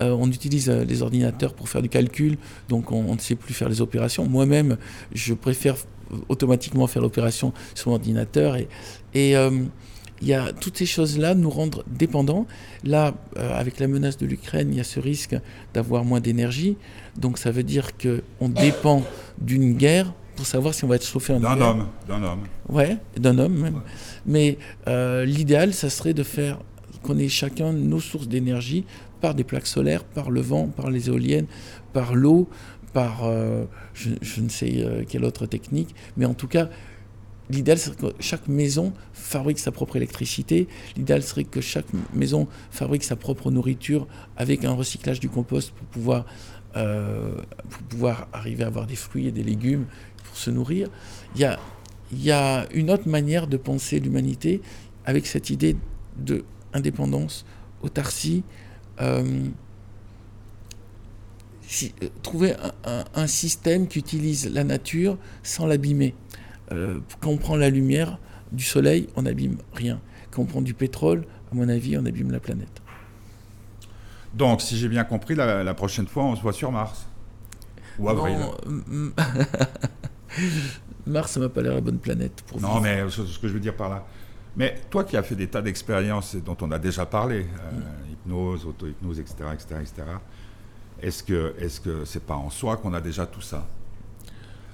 Euh, on utilise euh, les ordinateurs pour faire du calcul, donc on, ne sait plus faire les opérations. Moi-même, je préfère automatiquement faire l'opération sur l'ordinateur. Et, et il y a toutes ces choses-là nous rendre dépendants. Là, avec la menace de l'Ukraine, il y a ce risque d'avoir moins d'énergie. Donc ça veut dire qu'on dépend d'une guerre pour savoir si on va être chauffé en D'un homme, d'un homme. Ouais, d'un homme même. Mais euh, l'idéal, ça serait de faire qu'on ait chacun nos sources d'énergie par des plaques solaires, par le vent, par les éoliennes, par l'eau, par euh, je, ne sais euh, quelle autre technique. Mais en tout cas, l'idéal serait que chaque maison fabrique sa propre électricité. L'idéal serait que chaque maison fabrique sa propre nourriture avec un recyclage du compost pour pouvoir euh, pour pouvoir arriver à avoir des fruits et des légumes pour se nourrir. Il y a, il y a une autre manière de penser l'humanité avec cette idée de indépendance, autarcie. Euh, euh, trouver un, système qui utilise la nature sans l'abîmer. quand on prend la lumière du soleil, on n'abîme rien. Quand on prend du pétrole, à mon avis, on abîme la planète. Donc, si j'ai bien compris, la, prochaine fois, on se voit sur Mars. Ou avril. [LAUGHS] [LAUGHS] Mars, ça m'a pas l'air la bonne planète pour Non, mais ce, que je veux dire par là. Mais toi qui as fait des tas d'expériences dont on a déjà parlé, euh, mm. hypnose, auto-hypnose, etc., etc., etc., est-ce que est-ce que c'est pas en soi qu'on a déjà tout ça?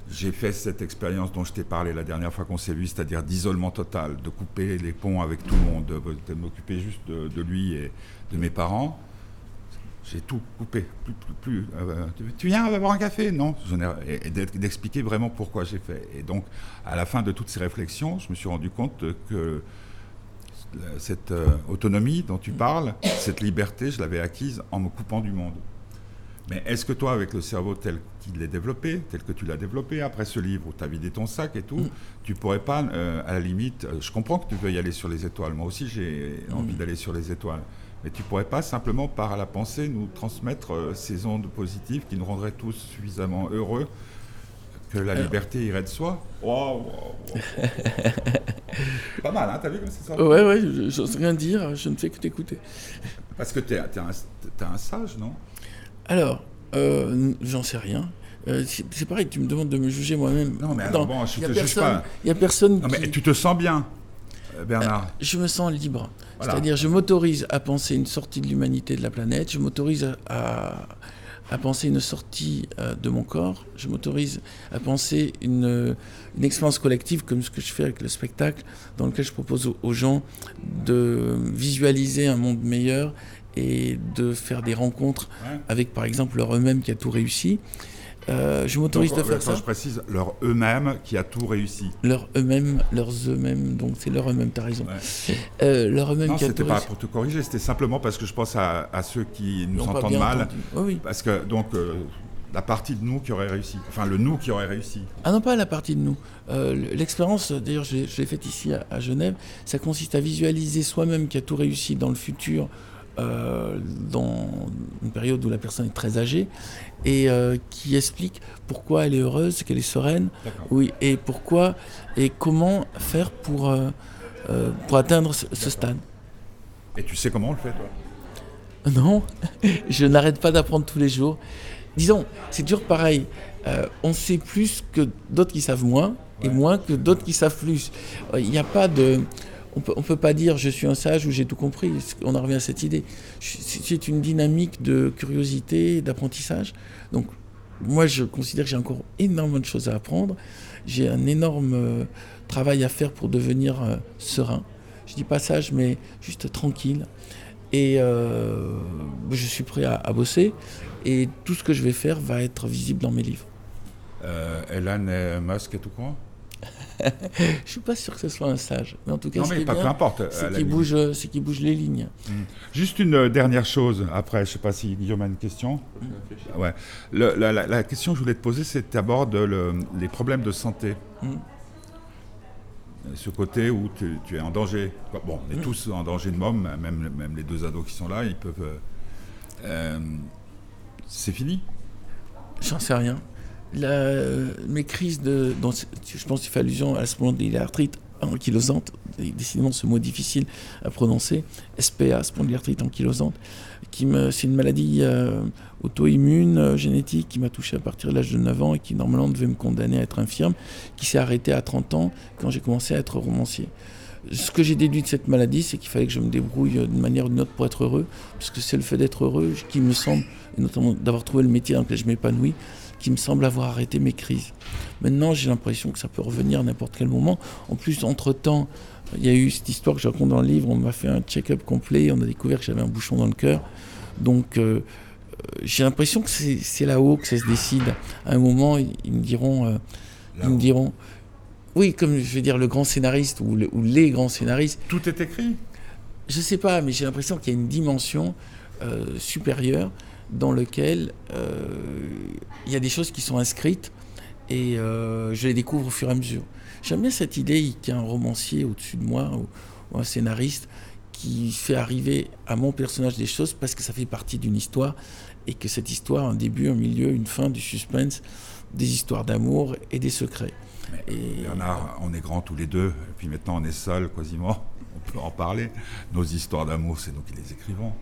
J'ai fait cette expérience dont je t'ai parlé la dernière fois qu'on s'est vu, c'est-à-dire d'isolement total, de couper les ponts avec tout le monde, de, m'occuper juste de, lui et de mes parents j'ai tout coupé. Plus, plus, euh, tu viens avoir un café? Non. Et, d'expliquer vraiment pourquoi j'ai fait. Et donc, à la fin de toutes ces réflexions, je me suis rendu compte que cette euh, autonomie dont tu parles, cette liberté, je l'avais acquise en me coupant du monde. Mais est-ce que toi, avec le cerveau tel qu'il est développé, tel que tu l'as développé, après ce livre où tu as vidé ton sac et tout, mm. tu pourrais pas, euh, à la limite, je comprends que tu veux y aller sur les étoiles. Moi aussi, j'ai envie mm. d'aller sur les étoiles. Mais tu pourrais pas simplement, par la pensée, nous transmettre euh, ces ondes positives qui nous rendraient tous suffisamment heureux que la liberté irait de soi [LAUGHS] Pas mal, hein T'as vu comme c'est ça? Ouais, ouais, j'ose rien dire, je ne fais que t'écouter. Parce que t'es es un, un, sage, non? Alors, euh, j'en sais rien. Euh, c'est pareil, tu me demandes de me juger moi-même. Non, mais alors, bon, je te juge pas. Il n'y a personne. Non, mais tu te sens bien euh, Bernard Je me sens libre. Voilà. C'est-à-dire, je m'autorise à penser une sortie de l'humanité de la planète, je m'autorise à, à penser une sortie euh, de mon corps, je m'autorise à penser une, une expérience collective comme ce que je fais avec le spectacle, dans lequel je propose aux, aux gens de visualiser un monde meilleur et de faire des rencontres Ouais. avec, par exemple, leur eux-mêmes qui a tout réussi. Euh, je m'autorise de faire ça. Je précise, leur eux-mêmes qui a tout réussi. Leur eux-mêmes, leurs eux-mêmes, donc c'est leur eux-mêmes, t'as raison. Ouais. Euh, leur eux-mêmes qui a c'était tout pas réussi. pour te corriger, c'était simplement parce que je pense à, à ceux qui nous pas entendent mal. Oui. Parce que, donc, euh, la partie de nous qui aurait réussi. Enfin, le nous qui aurait réussi. Ah non, pas la partie de nous. Euh, l'expérience, d'ailleurs, je l'ai je l'ai faite ici à, à Genève, ça consiste à visualiser soi-même qui a tout réussi dans le futur, euh, dans une période où la personne est très âgée, et euh, qui explique pourquoi elle est heureuse, qu'elle est sereine, oui, et pourquoi, et comment faire pour, euh, pour atteindre ce, ce stade. Et tu sais comment on le fait, toi? Non, [LAUGHS] je n'arrête pas d'apprendre tous les jours. Disons, c'est toujours pareil. On sait plus que d'autres qui savent moins, et moins que d'autres qui savent plus. Il n'y a pas de. On peut, peut pas dire je suis un sage ou j'ai tout compris. On en revient à cette idée. C'est une dynamique de curiosité, d'apprentissage. Donc, moi, je considère que j'ai encore énormément de choses à apprendre. J'ai un énorme euh, travail à faire pour devenir euh, serein. Je dis pas sage, mais juste tranquille. Et euh, je suis prêt à, bosser. Et tout ce que je vais faire va être visible dans mes livres. Elon Musk et tout quoi [LAUGHS] Je suis pas sûr que ce soit un sage, mais en tout cas, Non, ce mais qui peu bien, importe. c'est qu'il limite. bouge, euh, c'est qu'il bouge les lignes. Juste une euh, dernière chose, après, je sais pas si Guillaume a une question. Ouais. Le- la, la- la question que je voulais te poser, c'est d'abordes le, les problèmes de santé. Mm. Ce côté où tu, tu es en danger. Bon, on est Mm. tous en danger de mort, même, même les deux ados qui sont là, ils peuvent. euh, euh, c'est fini J'en sais rien. La- euh, mes crises de. je pense qu'il fait allusion à la spondylarthrite ankylosante, et décidément ce mot difficile à prononcer, SPA, spondylarthrite ankylosante, qui me, c'est une maladie euh, auto-immune, euh, génétique, qui m'a touché à partir de l'âge de 9 ans et qui normalement devait me condamner à être infirme, qui s'est arrêtée à 30 ans quand j'ai commencé à être romancier. Ce que j'ai déduit de cette maladie, c'est qu'il fallait que je me débrouille d'une manière ou d'une autre pour être heureux, parce que c'est le fait d'être heureux qui me semble, et notamment d'avoir trouvé le métier dans lequel je m'épanouis, qui me semble avoir arrêté mes crises. Maintenant, j'ai l'impression que ça peut revenir à n'importe quel moment. En plus, entre-temps, il y a eu cette histoire que je raconte dans le livre, on m'a fait un check-up complet, on a découvert que j'avais un bouchon dans le cœur. Donc, euh, euh, j'ai l'impression que c'est là-haut que ça se décide. À un moment, ils, ils me diront... euh, ils me diront... Oui, comme je vais dire le grand scénariste ou, le- ou les grands scénaristes, Tout est écrit? Je sais pas, mais j'ai l'impression qu'il y a une dimension euh, supérieure dans laquelle euh, il y a des choses qui sont inscrites et euh, je les découvre au fur et à mesure. J'aime bien cette idée qu'il y a un romancier au-dessus de moi ou, ou un scénariste qui fait arriver à mon personnage des choses parce que ça fait partie d'une histoire et que cette histoire a un début, un milieu, une fin, du suspense, des histoires d'amour et des secrets. Et- Bernard, on est grands tous les deux, et puis maintenant on est seuls quasiment, on peut en parler. Nos histoires d'amour, c'est nous qui les écrivons.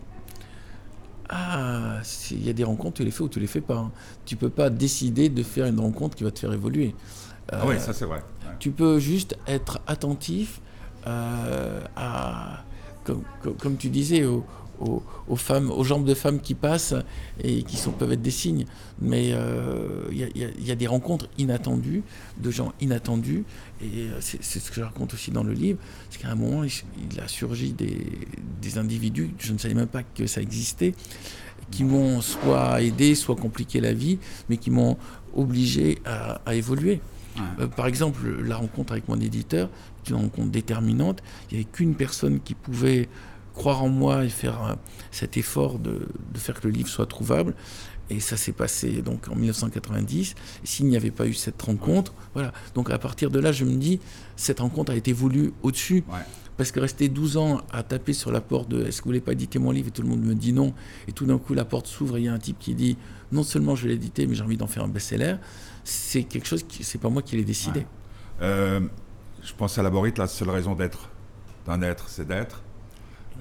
Ah, il y a des rencontres, tu les fais ou tu les fais pas. hein. Tu peux pas décider de faire une rencontre qui va te faire évoluer. Ah oui, ça c'est vrai. Ouais. Tu peux juste être attentif euh, à, comme, tu disais, aux- aux femmes, aux jambes de femmes qui passent et qui sont, peuvent être des signes. Mais euh, il y, a- y y des rencontres inattendues, de gens inattendus. Et euh, c'est ce que je raconte aussi dans le livre. C'est qu'à un moment, il, il a surgi des, des individus, je ne savais même pas que ça existait, qui m'ont soit aidé, soit compliqué la vie, mais qui m'ont obligé à, à évoluer. Ouais. Euh, par exemple, la rencontre avec mon éditeur, une rencontre déterminante. Il n'y avait qu'une personne qui pouvait croire en moi et faire euh, cet effort de, de faire que le livre soit trouvable. Et ça s'est passé donc en 1990. Et S'il n'y avait pas eu cette rencontre, voilà. Donc à partir de là, je me dis, cette rencontre a été voulue au-dessus. Ouais. Parce que rester 12 ans à taper sur la porte de est-ce que vous voulez pas éditer mon livre? et tout le monde me dit non et tout d'un coup la porte s'ouvre et il y a un type qui dit non seulement je vais l'éditer mais j'ai envie d'en faire un best-seller c'est quelque chose qui c'est pas moi qui l'ai décidé Ouais. Euh, je pense à la Borite, la seule raison d'être d'un être, c'est d'être.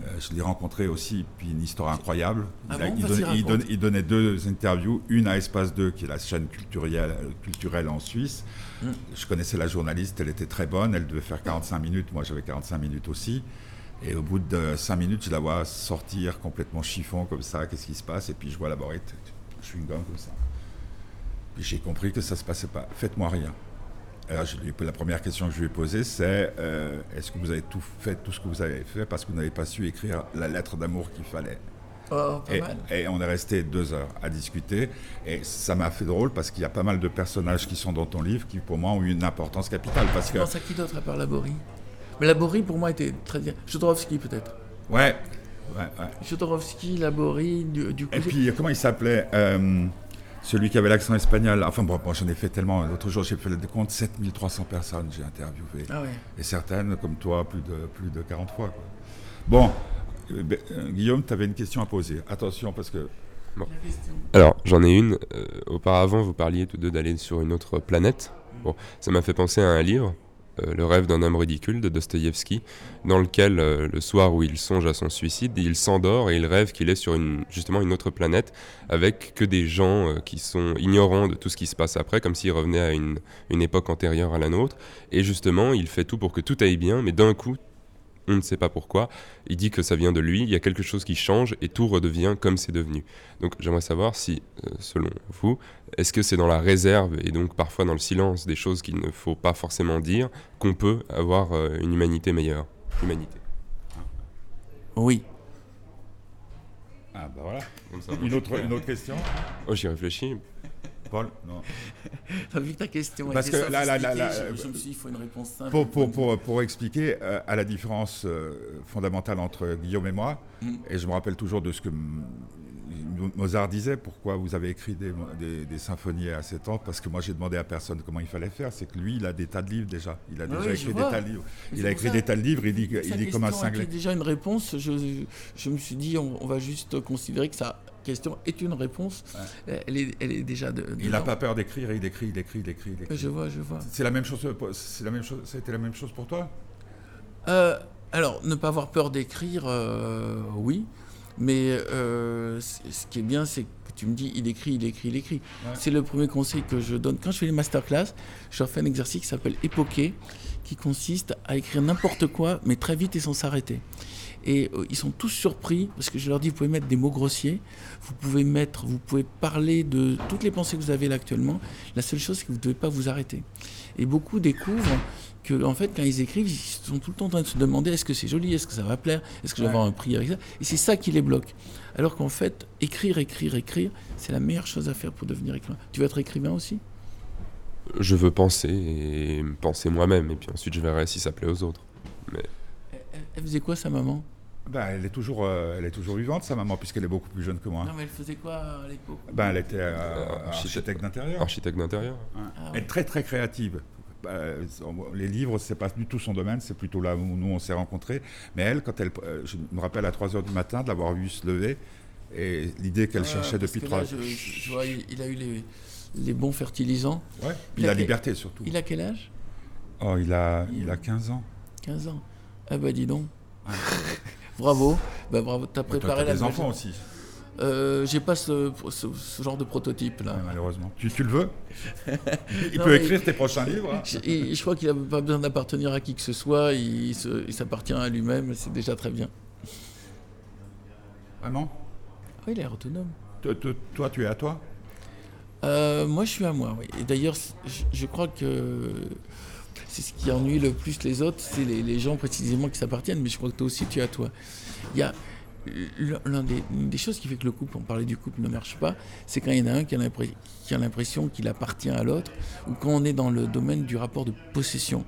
Euh, je l'ai rencontré aussi, puis une histoire incroyable. Ah il, a- bon il Vas-y, donnait, il raconte. donne- il donnait deux interviews, une à Espace 2, qui est la chaîne culturelle, culturelle en Suisse. Mm. Je connaissais la journaliste, elle était très bonne, elle devait faire 45 minutes, moi j'avais 45 minutes aussi. Et au bout de 5 minutes, je la vois sortir complètement chiffon comme ça, qu'est-ce qui se passe? Et puis je vois la borette, chewing-gum comme ça. Puis j'ai compris que ça se passait pas. Faites-moi rien. Alors, je la première question que je lui ai posée, c'est euh, est-ce que vous avez tout fait, tout ce que vous avez fait, parce que vous n'avez pas su écrire la lettre d'amour qu'il fallait? Oh, pas et, mal. et on est resté deux heures à discuter. Et ça m'a fait drôle parce qu'il y a pas mal de personnages qui sont dans ton livre qui, pour moi, ont eu une importance capitale. Parce Tu que. penses à qui d'autre à part Laborie? Mais Laborie, pour moi, était très bien. Jodorowsky, peut-être. Ouais. Ouais, ouais. Jodorowsky, Laborie, du, du coup. Et puis, comment il s'appelait euh, Celui qui avait l'accent espagnol. Enfin, bon, bon, j'en ai fait tellement. L'autre jour, j'ai fait le décompte 7300 personnes, j'ai interviewé. Ah ouais. Et certaines, comme toi, plus de, plus de 40 fois. quoi. Bon, euh, ben, euh, Guillaume, tu avais une question à poser. Attention, parce que. Alors, j'en ai une. Euh, auparavant, vous parliez tous deux d'aller sur une autre planète. Bon, ça m'a fait penser à un livre, Le rêve d'un homme ridicule de Dostoïevski, dans lequel, euh, le soir où il songe à son suicide, il s'endort et il rêve qu'il est sur une, justement une autre planète avec que des gens euh, qui sont ignorants de tout ce qui se passe après, comme s'il revenait à une, une époque antérieure à la nôtre. Et justement, il fait tout pour que tout aille bien, mais d'un coup, on ne sait pas pourquoi. Il dit que ça vient de lui, il y a quelque chose qui change et tout redevient comme c'est devenu. Donc j'aimerais savoir si, euh, selon vous, est-ce que c'est dans la réserve et donc parfois dans le silence des choses qu'il ne faut pas forcément dire qu'on peut avoir euh, une humanité meilleure Humanité. Oui. Ah, bah voilà. Ça, Une autre, une autre question? Oh, j'y réfléchis. Paul Non. [LAUGHS] Vu que ta question Parce que là, là, là, là, je, je me suis dit, il faut une réponse simple. Pour, pour, pour, pour expliquer euh, à la différence euh, fondamentale entre Guillaume et moi, Mm. et je me rappelle toujours de ce que Mozart disait, pourquoi vous avez écrit des, des- des symphonies à 7 ans, parce que moi j'ai demandé à personne comment il fallait faire, c'est que lui il a des tas de livres déjà, il a Ah déjà oui, écrit des tas de livres, Mais il a écrit ça. des tas de livres, il dit, il est comme un cinglé. déjà une réponse. Je, je me suis dit, on, on va juste considérer que sa question est une réponse. Elle, est, elle est déjà de. Il n'a pas peur d'écrire, il écrit, il écrit, il écrit, il écrit. Je vois, je vois. C'est la même chose, c'est la même chose, c'était la même chose pour toi? Euh, alors, ne pas avoir peur d'écrire, euh, oui. Mais euh, ce qui est bien, c'est que tu me dis, il écrit, il écrit, il écrit. Ouais. C'est le premier conseil que je donne. Quand je fais les masterclass, je leur fais un exercice qui s'appelle époquer, qui consiste à écrire n'importe quoi, mais très vite et sans s'arrêter. Et euh, ils sont tous surpris parce que je leur dis, vous pouvez mettre des mots grossiers, vous pouvez mettre, vous pouvez parler de toutes les pensées que vous avez là actuellement. La seule chose, c'est que vous ne devez pas vous arrêter. Et beaucoup découvrent que, en fait, quand ils écrivent, ils sont tout le temps en train de se demander est-ce que c'est joli, est-ce que ça va plaire, est-ce que je vais avoir un prix avec ça? Et c'est ça qui les bloque. Alors qu'en fait, écrire, écrire, écrire, c'est la meilleure chose à faire pour devenir écrivain. Tu veux être écrivain aussi? Je veux penser et penser moi-même, et puis ensuite je verrai si ça plaît aux autres. elle, elle- faisait quoi, sa maman? Ben, elle, est toujours, euh, elle est toujours vivante, sa maman, puisqu'elle est beaucoup plus jeune que moi. Non, mais elle faisait quoi à l'époque? Ben, elle était euh, Euh, architecte d'intérieur. Architecte d'intérieur Ouais. Ah Elle est très très créative. Les livres, c'est pas du tout son domaine, c'est plutôt là où nous on s'est rencontrés. Mais elle, quand elle, euh, je me rappelle à 3 heures du matin de l'avoir vue se lever et l'idée qu'elle cherchait depuis que 3 là, je, je vois, il, il a eu les, les bons fertilisants. Ouais. Il Puis a la liberté surtout. Il a quel âge? Oh, il a, il a 15 ans. 15 ans. Ah bah dis donc. [LAUGHS] bravo. Bah bravo, t'as toi, préparé t'as la des enfants aussi, Euh, J'ai pas ce, ce- ce genre de prototype là. ouais, malheureusement. Tu, tu le veux [LAUGHS] Il Non, peut écrire tes prochains livres. hein. Je, crois qu'il n'a pas besoin d'appartenir à qui que ce soit, il, s'appartient à lui-même, c'est déjà très bien. Vraiment Oui, il est autonome. Toi, toi- toi, tu es à toi? Euh, moi, je suis à moi, oui. Et d'ailleurs, je crois que c'est ce qui ennuie le plus les autres, c'est les, gens précisément qui s'appartiennent, mais je crois que toi aussi, tu à toi. Il y a l'un l'un des, des choses qui fait que le couple, on parlait du couple ne marche pas, c'est quand il y en a un qui a l'impression qu'il appartient à l'autre, ou quand on est dans le domaine du rapport de possession.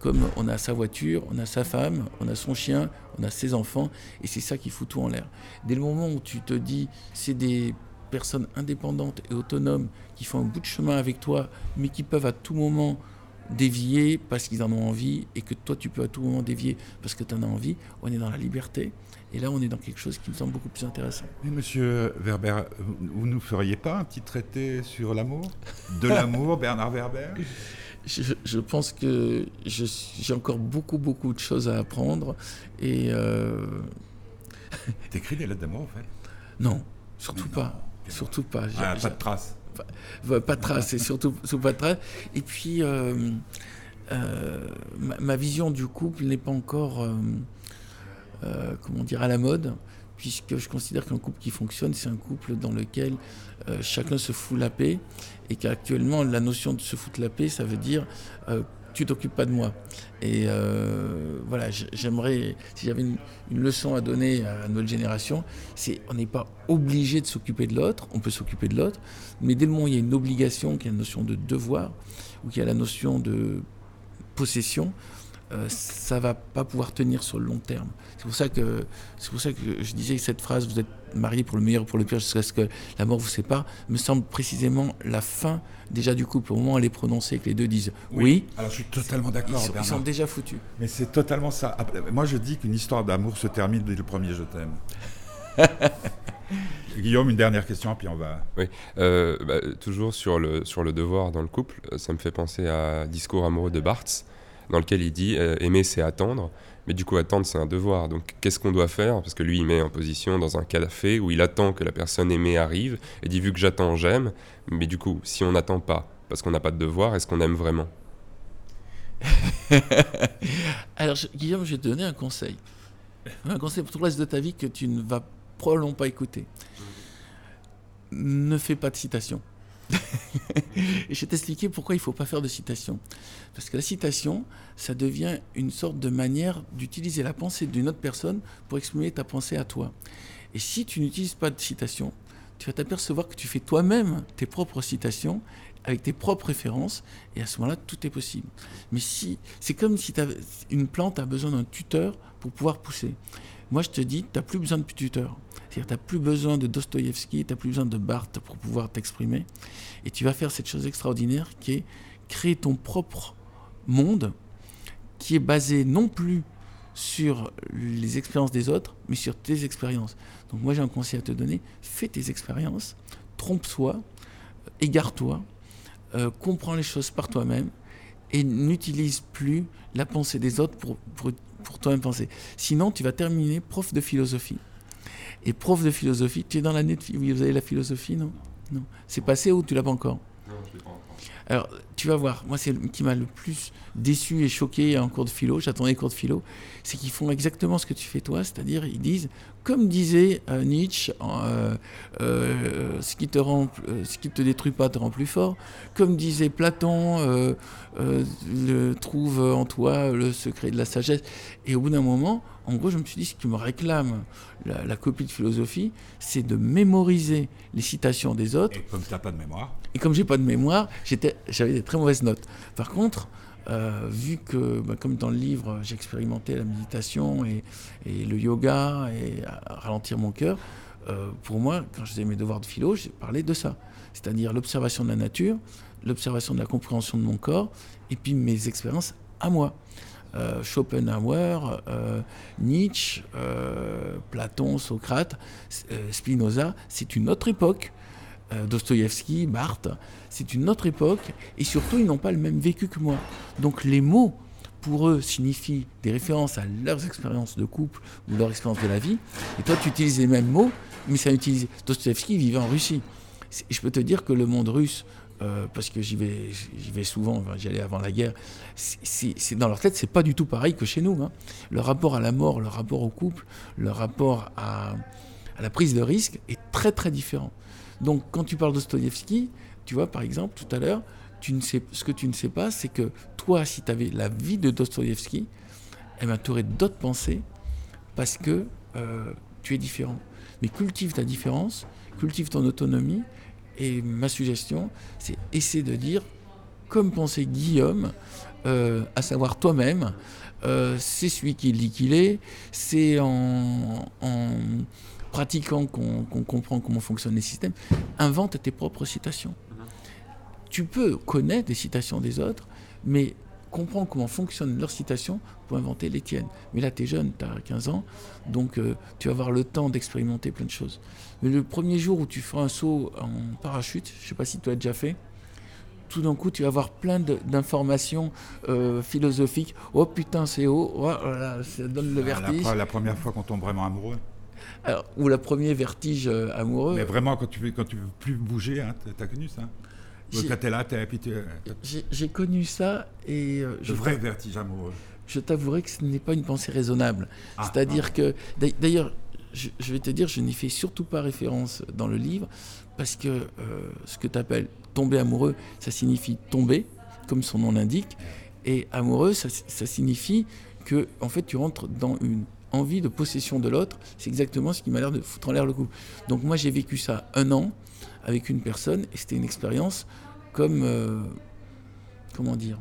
Comme on a sa voiture, on a sa femme, on a son chien, on a ses enfants, et c'est ça qui fout tout en l'air. Dès le moment où tu te dis, c'est des personnes indépendantes et autonomes qui font un bout de chemin avec toi, mais qui peuvent à tout moment dévier parce qu'ils en ont envie, et que toi tu peux à tout moment dévier parce que tu en as envie, on est dans la liberté, et là on est dans quelque chose qui me semble beaucoup plus intéressant. Mais monsieur Werber, vous, vous nous feriez pas un petit traité sur l'amour? De l'amour, [LAUGHS] Bernard Werber? Je, je pense que j'ai encore beaucoup, beaucoup de choses à apprendre, et euh, T'écris des lettres d'amour, en fait? Non, surtout non. pas. Surtout pas. Ah, pas de traces. Traces, et surtout, de traces. Et puis, euh, euh, ma, vision du couple n'est pas encore, euh, comment dire, à la mode, puisque je considère qu'un couple qui fonctionne, c'est un couple dans lequel chacun se fout la paix, et qu'actuellement, la notion de se foutre la paix, ça veut dire tu t'occupes pas de moi. Et euh, voilà, j'aimerais, si j'avais une, une leçon à donner à nouvelle génération, c'est on n'est pas obligé de s'occuper de l'autre, on peut s'occuper de l'autre, mais dès le moment où il y a une obligation, qu'il y a la notion de devoir, ou qu'il y a la notion de possession, euh, ça va pas pouvoir tenir sur le long terme. C'est pour ça que c'est pour ça que je disais que cette phrase "vous êtes mariés pour le meilleur ou pour le pire jusqu'à ce que la mort vous sépare" me semble précisément la fin déjà du couple. Au moment où elle est prononcée, que les deux disent oui, Alors je suis totalement ils, d'accord, ils Bernard. sont déjà foutus. Mais c'est totalement ça. Moi, je dis qu'une histoire d'amour se termine dès le premier je t'aime. [LAUGHS] Guillaume, une dernière question, puis on va. Euh, bah, toujours sur le, sur le devoir dans le couple, ça me fait penser à Discours amoureux de Barthes, dans lequel il dit euh, aimer c'est attendre, mais du coup attendre c'est un devoir. Donc qu'est-ce qu'on doit faire? Parce que lui il met en position dans un café où il attend que la personne aimée arrive et dit vu que j'attends j'aime, mais du coup si on n'attend pas parce qu'on n'a pas de devoir, est-ce qu'on aime vraiment? [LAUGHS] Alors, Guillaume, je vais te donner un conseil. Un conseil pour tout le reste de ta vie que tu ne vas probablement pas écouter. Ne fais pas de citation. [LAUGHS] Et je vais t'expliquer pourquoi il ne faut pas faire de citation. Parce que la citation, ça devient une sorte de manière d'utiliser la pensée d'une autre personne pour exprimer ta pensée à toi. Et si tu n'utilises pas de citation, tu vas t'apercevoir que tu fais toi-même tes propres citations avec tes propres références, et à ce moment-là, tout est possible. Mais si, c'est comme si une plante a besoin d'un tuteur pour pouvoir pousser. Moi, je te dis, tu n'as plus besoin de tuteur. C'est-à-dire, tu n'as plus besoin de Dostoïevski, tu n'as plus besoin de Barthes pour pouvoir t'exprimer. Et tu vas faire cette chose extraordinaire qui est créer ton propre monde qui est basé non plus sur les expériences des autres, mais sur tes expériences. Donc moi j'ai un conseil à te donner, fais tes expériences, trompe-toi, égare-toi, euh, comprends les choses par toi-même et n'utilise plus la pensée des autres pour, pour, pour toi-même penser. Sinon tu vas terminer prof de philosophie. Et prof de philosophie, tu es dans l'année de vous avez la philosophie, non? Non. C'est passé ou tu l'as pas encore? Alors, tu vas voir, moi, c'est qui m'a le plus déçu et choqué en cours de philo, j'attendais cours de philo, c'est qu'ils font exactement ce que tu fais toi, c'est-à-dire ils disent, comme disait euh, Nietzsche, euh, euh, ce, qui te te détruit pas te rend plus fort, comme disait Platon, le- trouve en toi le secret de la sagesse. Et au bout d'un moment, en gros, je me suis dit, ce qui me réclame la, la copie de philosophie, c'est de mémoriser les citations des autres Et comme tu n'as pas de mémoire, et comme j'ai pas de mémoire, j'avais des très mauvaises notes. Par contre, euh, vu que, bah, comme dans le livre, j'ai expérimenté la méditation et, et le yoga et ralentir mon cœur, euh, pour moi, quand je faisais mes devoirs de philo, j'ai parlé de ça. C'est-à-dire l'observation de la nature, l'observation de la compréhension de mon corps, et puis mes expériences à moi. Euh, Schopenhauer, euh, Nietzsche, euh, Platon, Socrate, Spinoza, c'est une autre époque Dostoïevski, Barthes, c'est une autre époque, et surtout, ils n'ont pas le même vécu que moi. Donc les mots, pour eux, signifient des références à leurs expériences de couple ou leur expérience de la vie, et toi, tu utilises les mêmes mots, mais ça utilise... Dostoïevski vivait en Russie. Je peux te dire que le monde russe, euh, parce que j'y vais, souvent, j'y allais avant la guerre, c'est- dans leur tête, c'est pas du tout pareil que chez nous. hein. Le rapport à la mort, le rapport au couple, le rapport à, la prise de risque est très très différent. Donc quand tu parles de Dostoïevski, tu vois par exemple tout à l'heure, tu ne sais, ce que tu ne sais pas, c'est que toi, si tu avais la vie de Dostoïevski, eh ben, tu aurais d'autres pensées parce que euh, tu es différent. Mais cultive ta différence, cultive ton autonomie, et ma suggestion, c'est essayer de dire, comme pensait Guillaume, euh, à savoir toi-même, euh, c'est celui qui dit qu'il est, c'est en, pratiquant qu'on comprend comment fonctionnent les systèmes, invente tes propres citations. Tu peux connaître des citations des autres, mais comprendre comment fonctionnent leurs citations pour inventer les tiennes. Mais là, tu es jeune, tu as 15 ans, donc euh, tu vas avoir le temps d'expérimenter plein de choses. Mais le premier jour où tu feras un saut en parachute, je sais pas si tu l'as déjà fait, tout d'un coup, tu vas avoir plein d'informations euh, philosophiques. Oh putain, c'est haut, oh, là là, ça donne le la, vertige. pre- la première fois qu'on tombe vraiment amoureux. Alors, ou le premier vertige euh, amoureux. Mais vraiment, quand tu, quand tu veux plus bouger, hein, t'as connu ça J'ai- Quand t'es là, t'es, puis tu- J'ai connu ça et euh, je, le vrai vertige amoureux. je t'avouerai que ce n'est pas une pensée raisonnable. Ah, C'est-à-dire que, d'a- d'ailleurs, je, vais te dire, je n'y fais surtout pas référence dans le livre, parce que euh, ce que tu appelles tomber amoureux, ça signifie tomber, comme son nom l'indique, et amoureux, ça, signifie que, en fait, tu rentres dans une envie de possession de l'autre. C'est exactement ce qui m'a l'air de foutre en l'air le coup. Donc moi, j'ai vécu ça un an avec une personne, et c'était une expérience comme, euh, comment dire,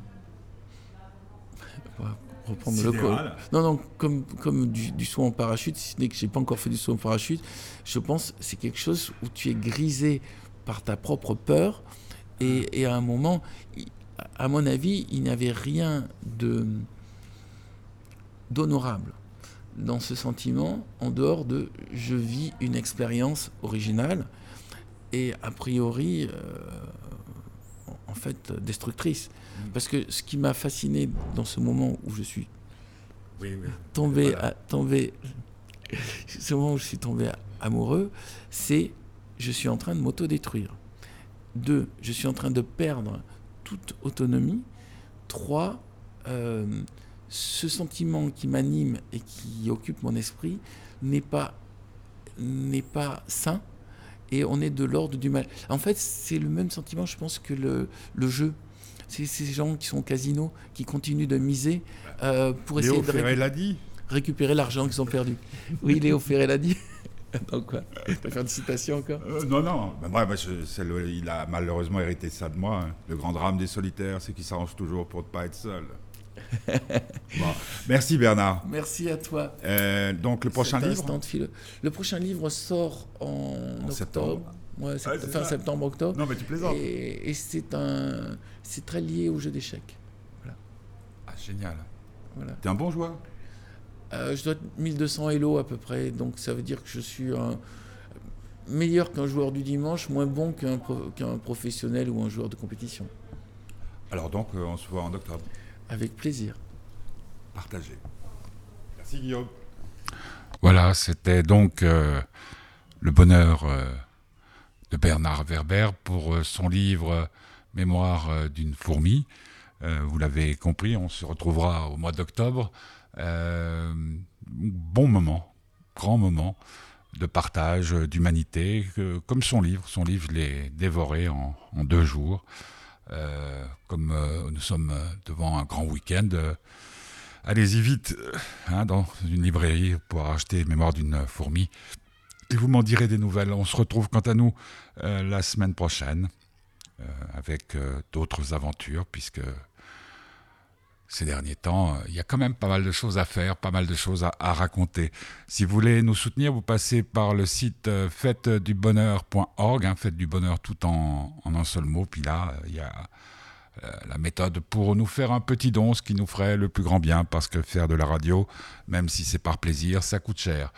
reprendre le code. Non, non, comme, comme du, du saut en parachute, si ce n'est que j'ai pas encore fait du saut en parachute, je pense que c'est quelque chose où tu es grisé par ta propre peur. Et, et à un moment, à mon avis, il n'y avait rien de d'honorable dans ce sentiment en dehors de je vis une expérience originale et a priori euh, en fait destructrice. Parce que ce qui m'a fasciné dans ce moment où je suis Oui, tombé, Voilà. à- tombé, ce moment où je suis tombé amoureux, c'est je suis en train de m'autodétruire. Deux, je suis en train de perdre toute autonomie. Trois, euh, ce sentiment qui m'anime et qui occupe mon esprit n'est pas, n'est pas sain et on est de l'ordre du mal. En fait, c'est le même sentiment, je pense, que le, le jeu. C'est ces gens qui sont au casino, qui continuent de miser euh, pour essayer Léo de Ferré récu- l'a dit. récupérer l'argent qu'ils ont perdu. [LAUGHS] Oui, Léo Ferré l'a dit. Attends quoi Tu vas faire une citation encore Euh, non, non. Ben, je- le- il a malheureusement hérité ça de moi. hein. Le grand drame des solitaires, c'est qu'il s'arrange toujours pour ne pas être seul. [LAUGHS] Bon. Merci Bernard. Merci à toi. Euh, donc le prochain livre de Le prochain livre sort en, octobre. septembre. Ouais, c'est- Ouais, c'est fin ça. septembre, octobre. Non, mais tu plaisantes. Et, et c'est un, c'est très lié au jeu d'échecs. Ah, génial. Voilà. T'es un bon joueur Euh, je dois être 1200 Elo à peu près, donc ça veut dire que je suis un meilleur qu'un joueur du dimanche, moins bon qu'un pro- qu'un professionnel ou un joueur de compétition. Alors donc, euh, on se voit en octobre. Avec plaisir. Partagez. Merci Guillaume. Voilà, c'était donc euh, le bonheur euh, de Bernard Werber pour euh, son livre euh, Mémoire euh, d'une fourmi. Vous l'avez compris, on se retrouvera au mois d'octobre. Bon moment, grand moment de partage, d'humanité, comme son livre. Son livre, je l'ai dévoré en, deux jours. Comme nous sommes devant un grand week-end, allez-y vite hein, dans une librairie pour acheter Mémoire d'une fourmi. Et vous m'en direz des nouvelles. On se retrouve quant à nous euh, la semaine prochaine euh, avec euh, d'autres aventures, puisque ces derniers temps, il y a quand même pas mal de choses à faire, pas mal de choses à, raconter. Si vous voulez nous soutenir, vous passez par le site fêtedubonheur.org, hein, faites du bonheur tout en, en un seul mot. Puis là, il y a la méthode pour nous faire un petit don, ce qui nous ferait le plus grand bien, parce que faire de la radio, même si c'est par plaisir, ça coûte cher.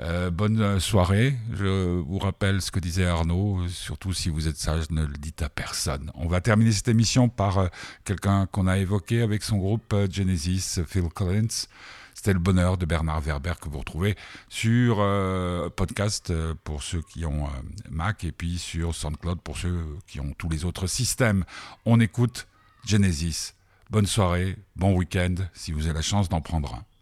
Euh, bonne euh, soirée. Je vous rappelle ce que disait Arnaud. Surtout si vous êtes sage, ne le dites à personne. On va terminer cette émission par euh, quelqu'un qu'on a évoqué avec son groupe Genesis, Phil Collins. C'était le bonheur de Bernard Werber que vous retrouvez sur podcast pour ceux qui ont Mac et puis sur SoundCloud pour ceux qui ont tous les autres systèmes. On écoute Genesis. Bonne soirée, bon week-end si vous avez la chance d'en prendre un.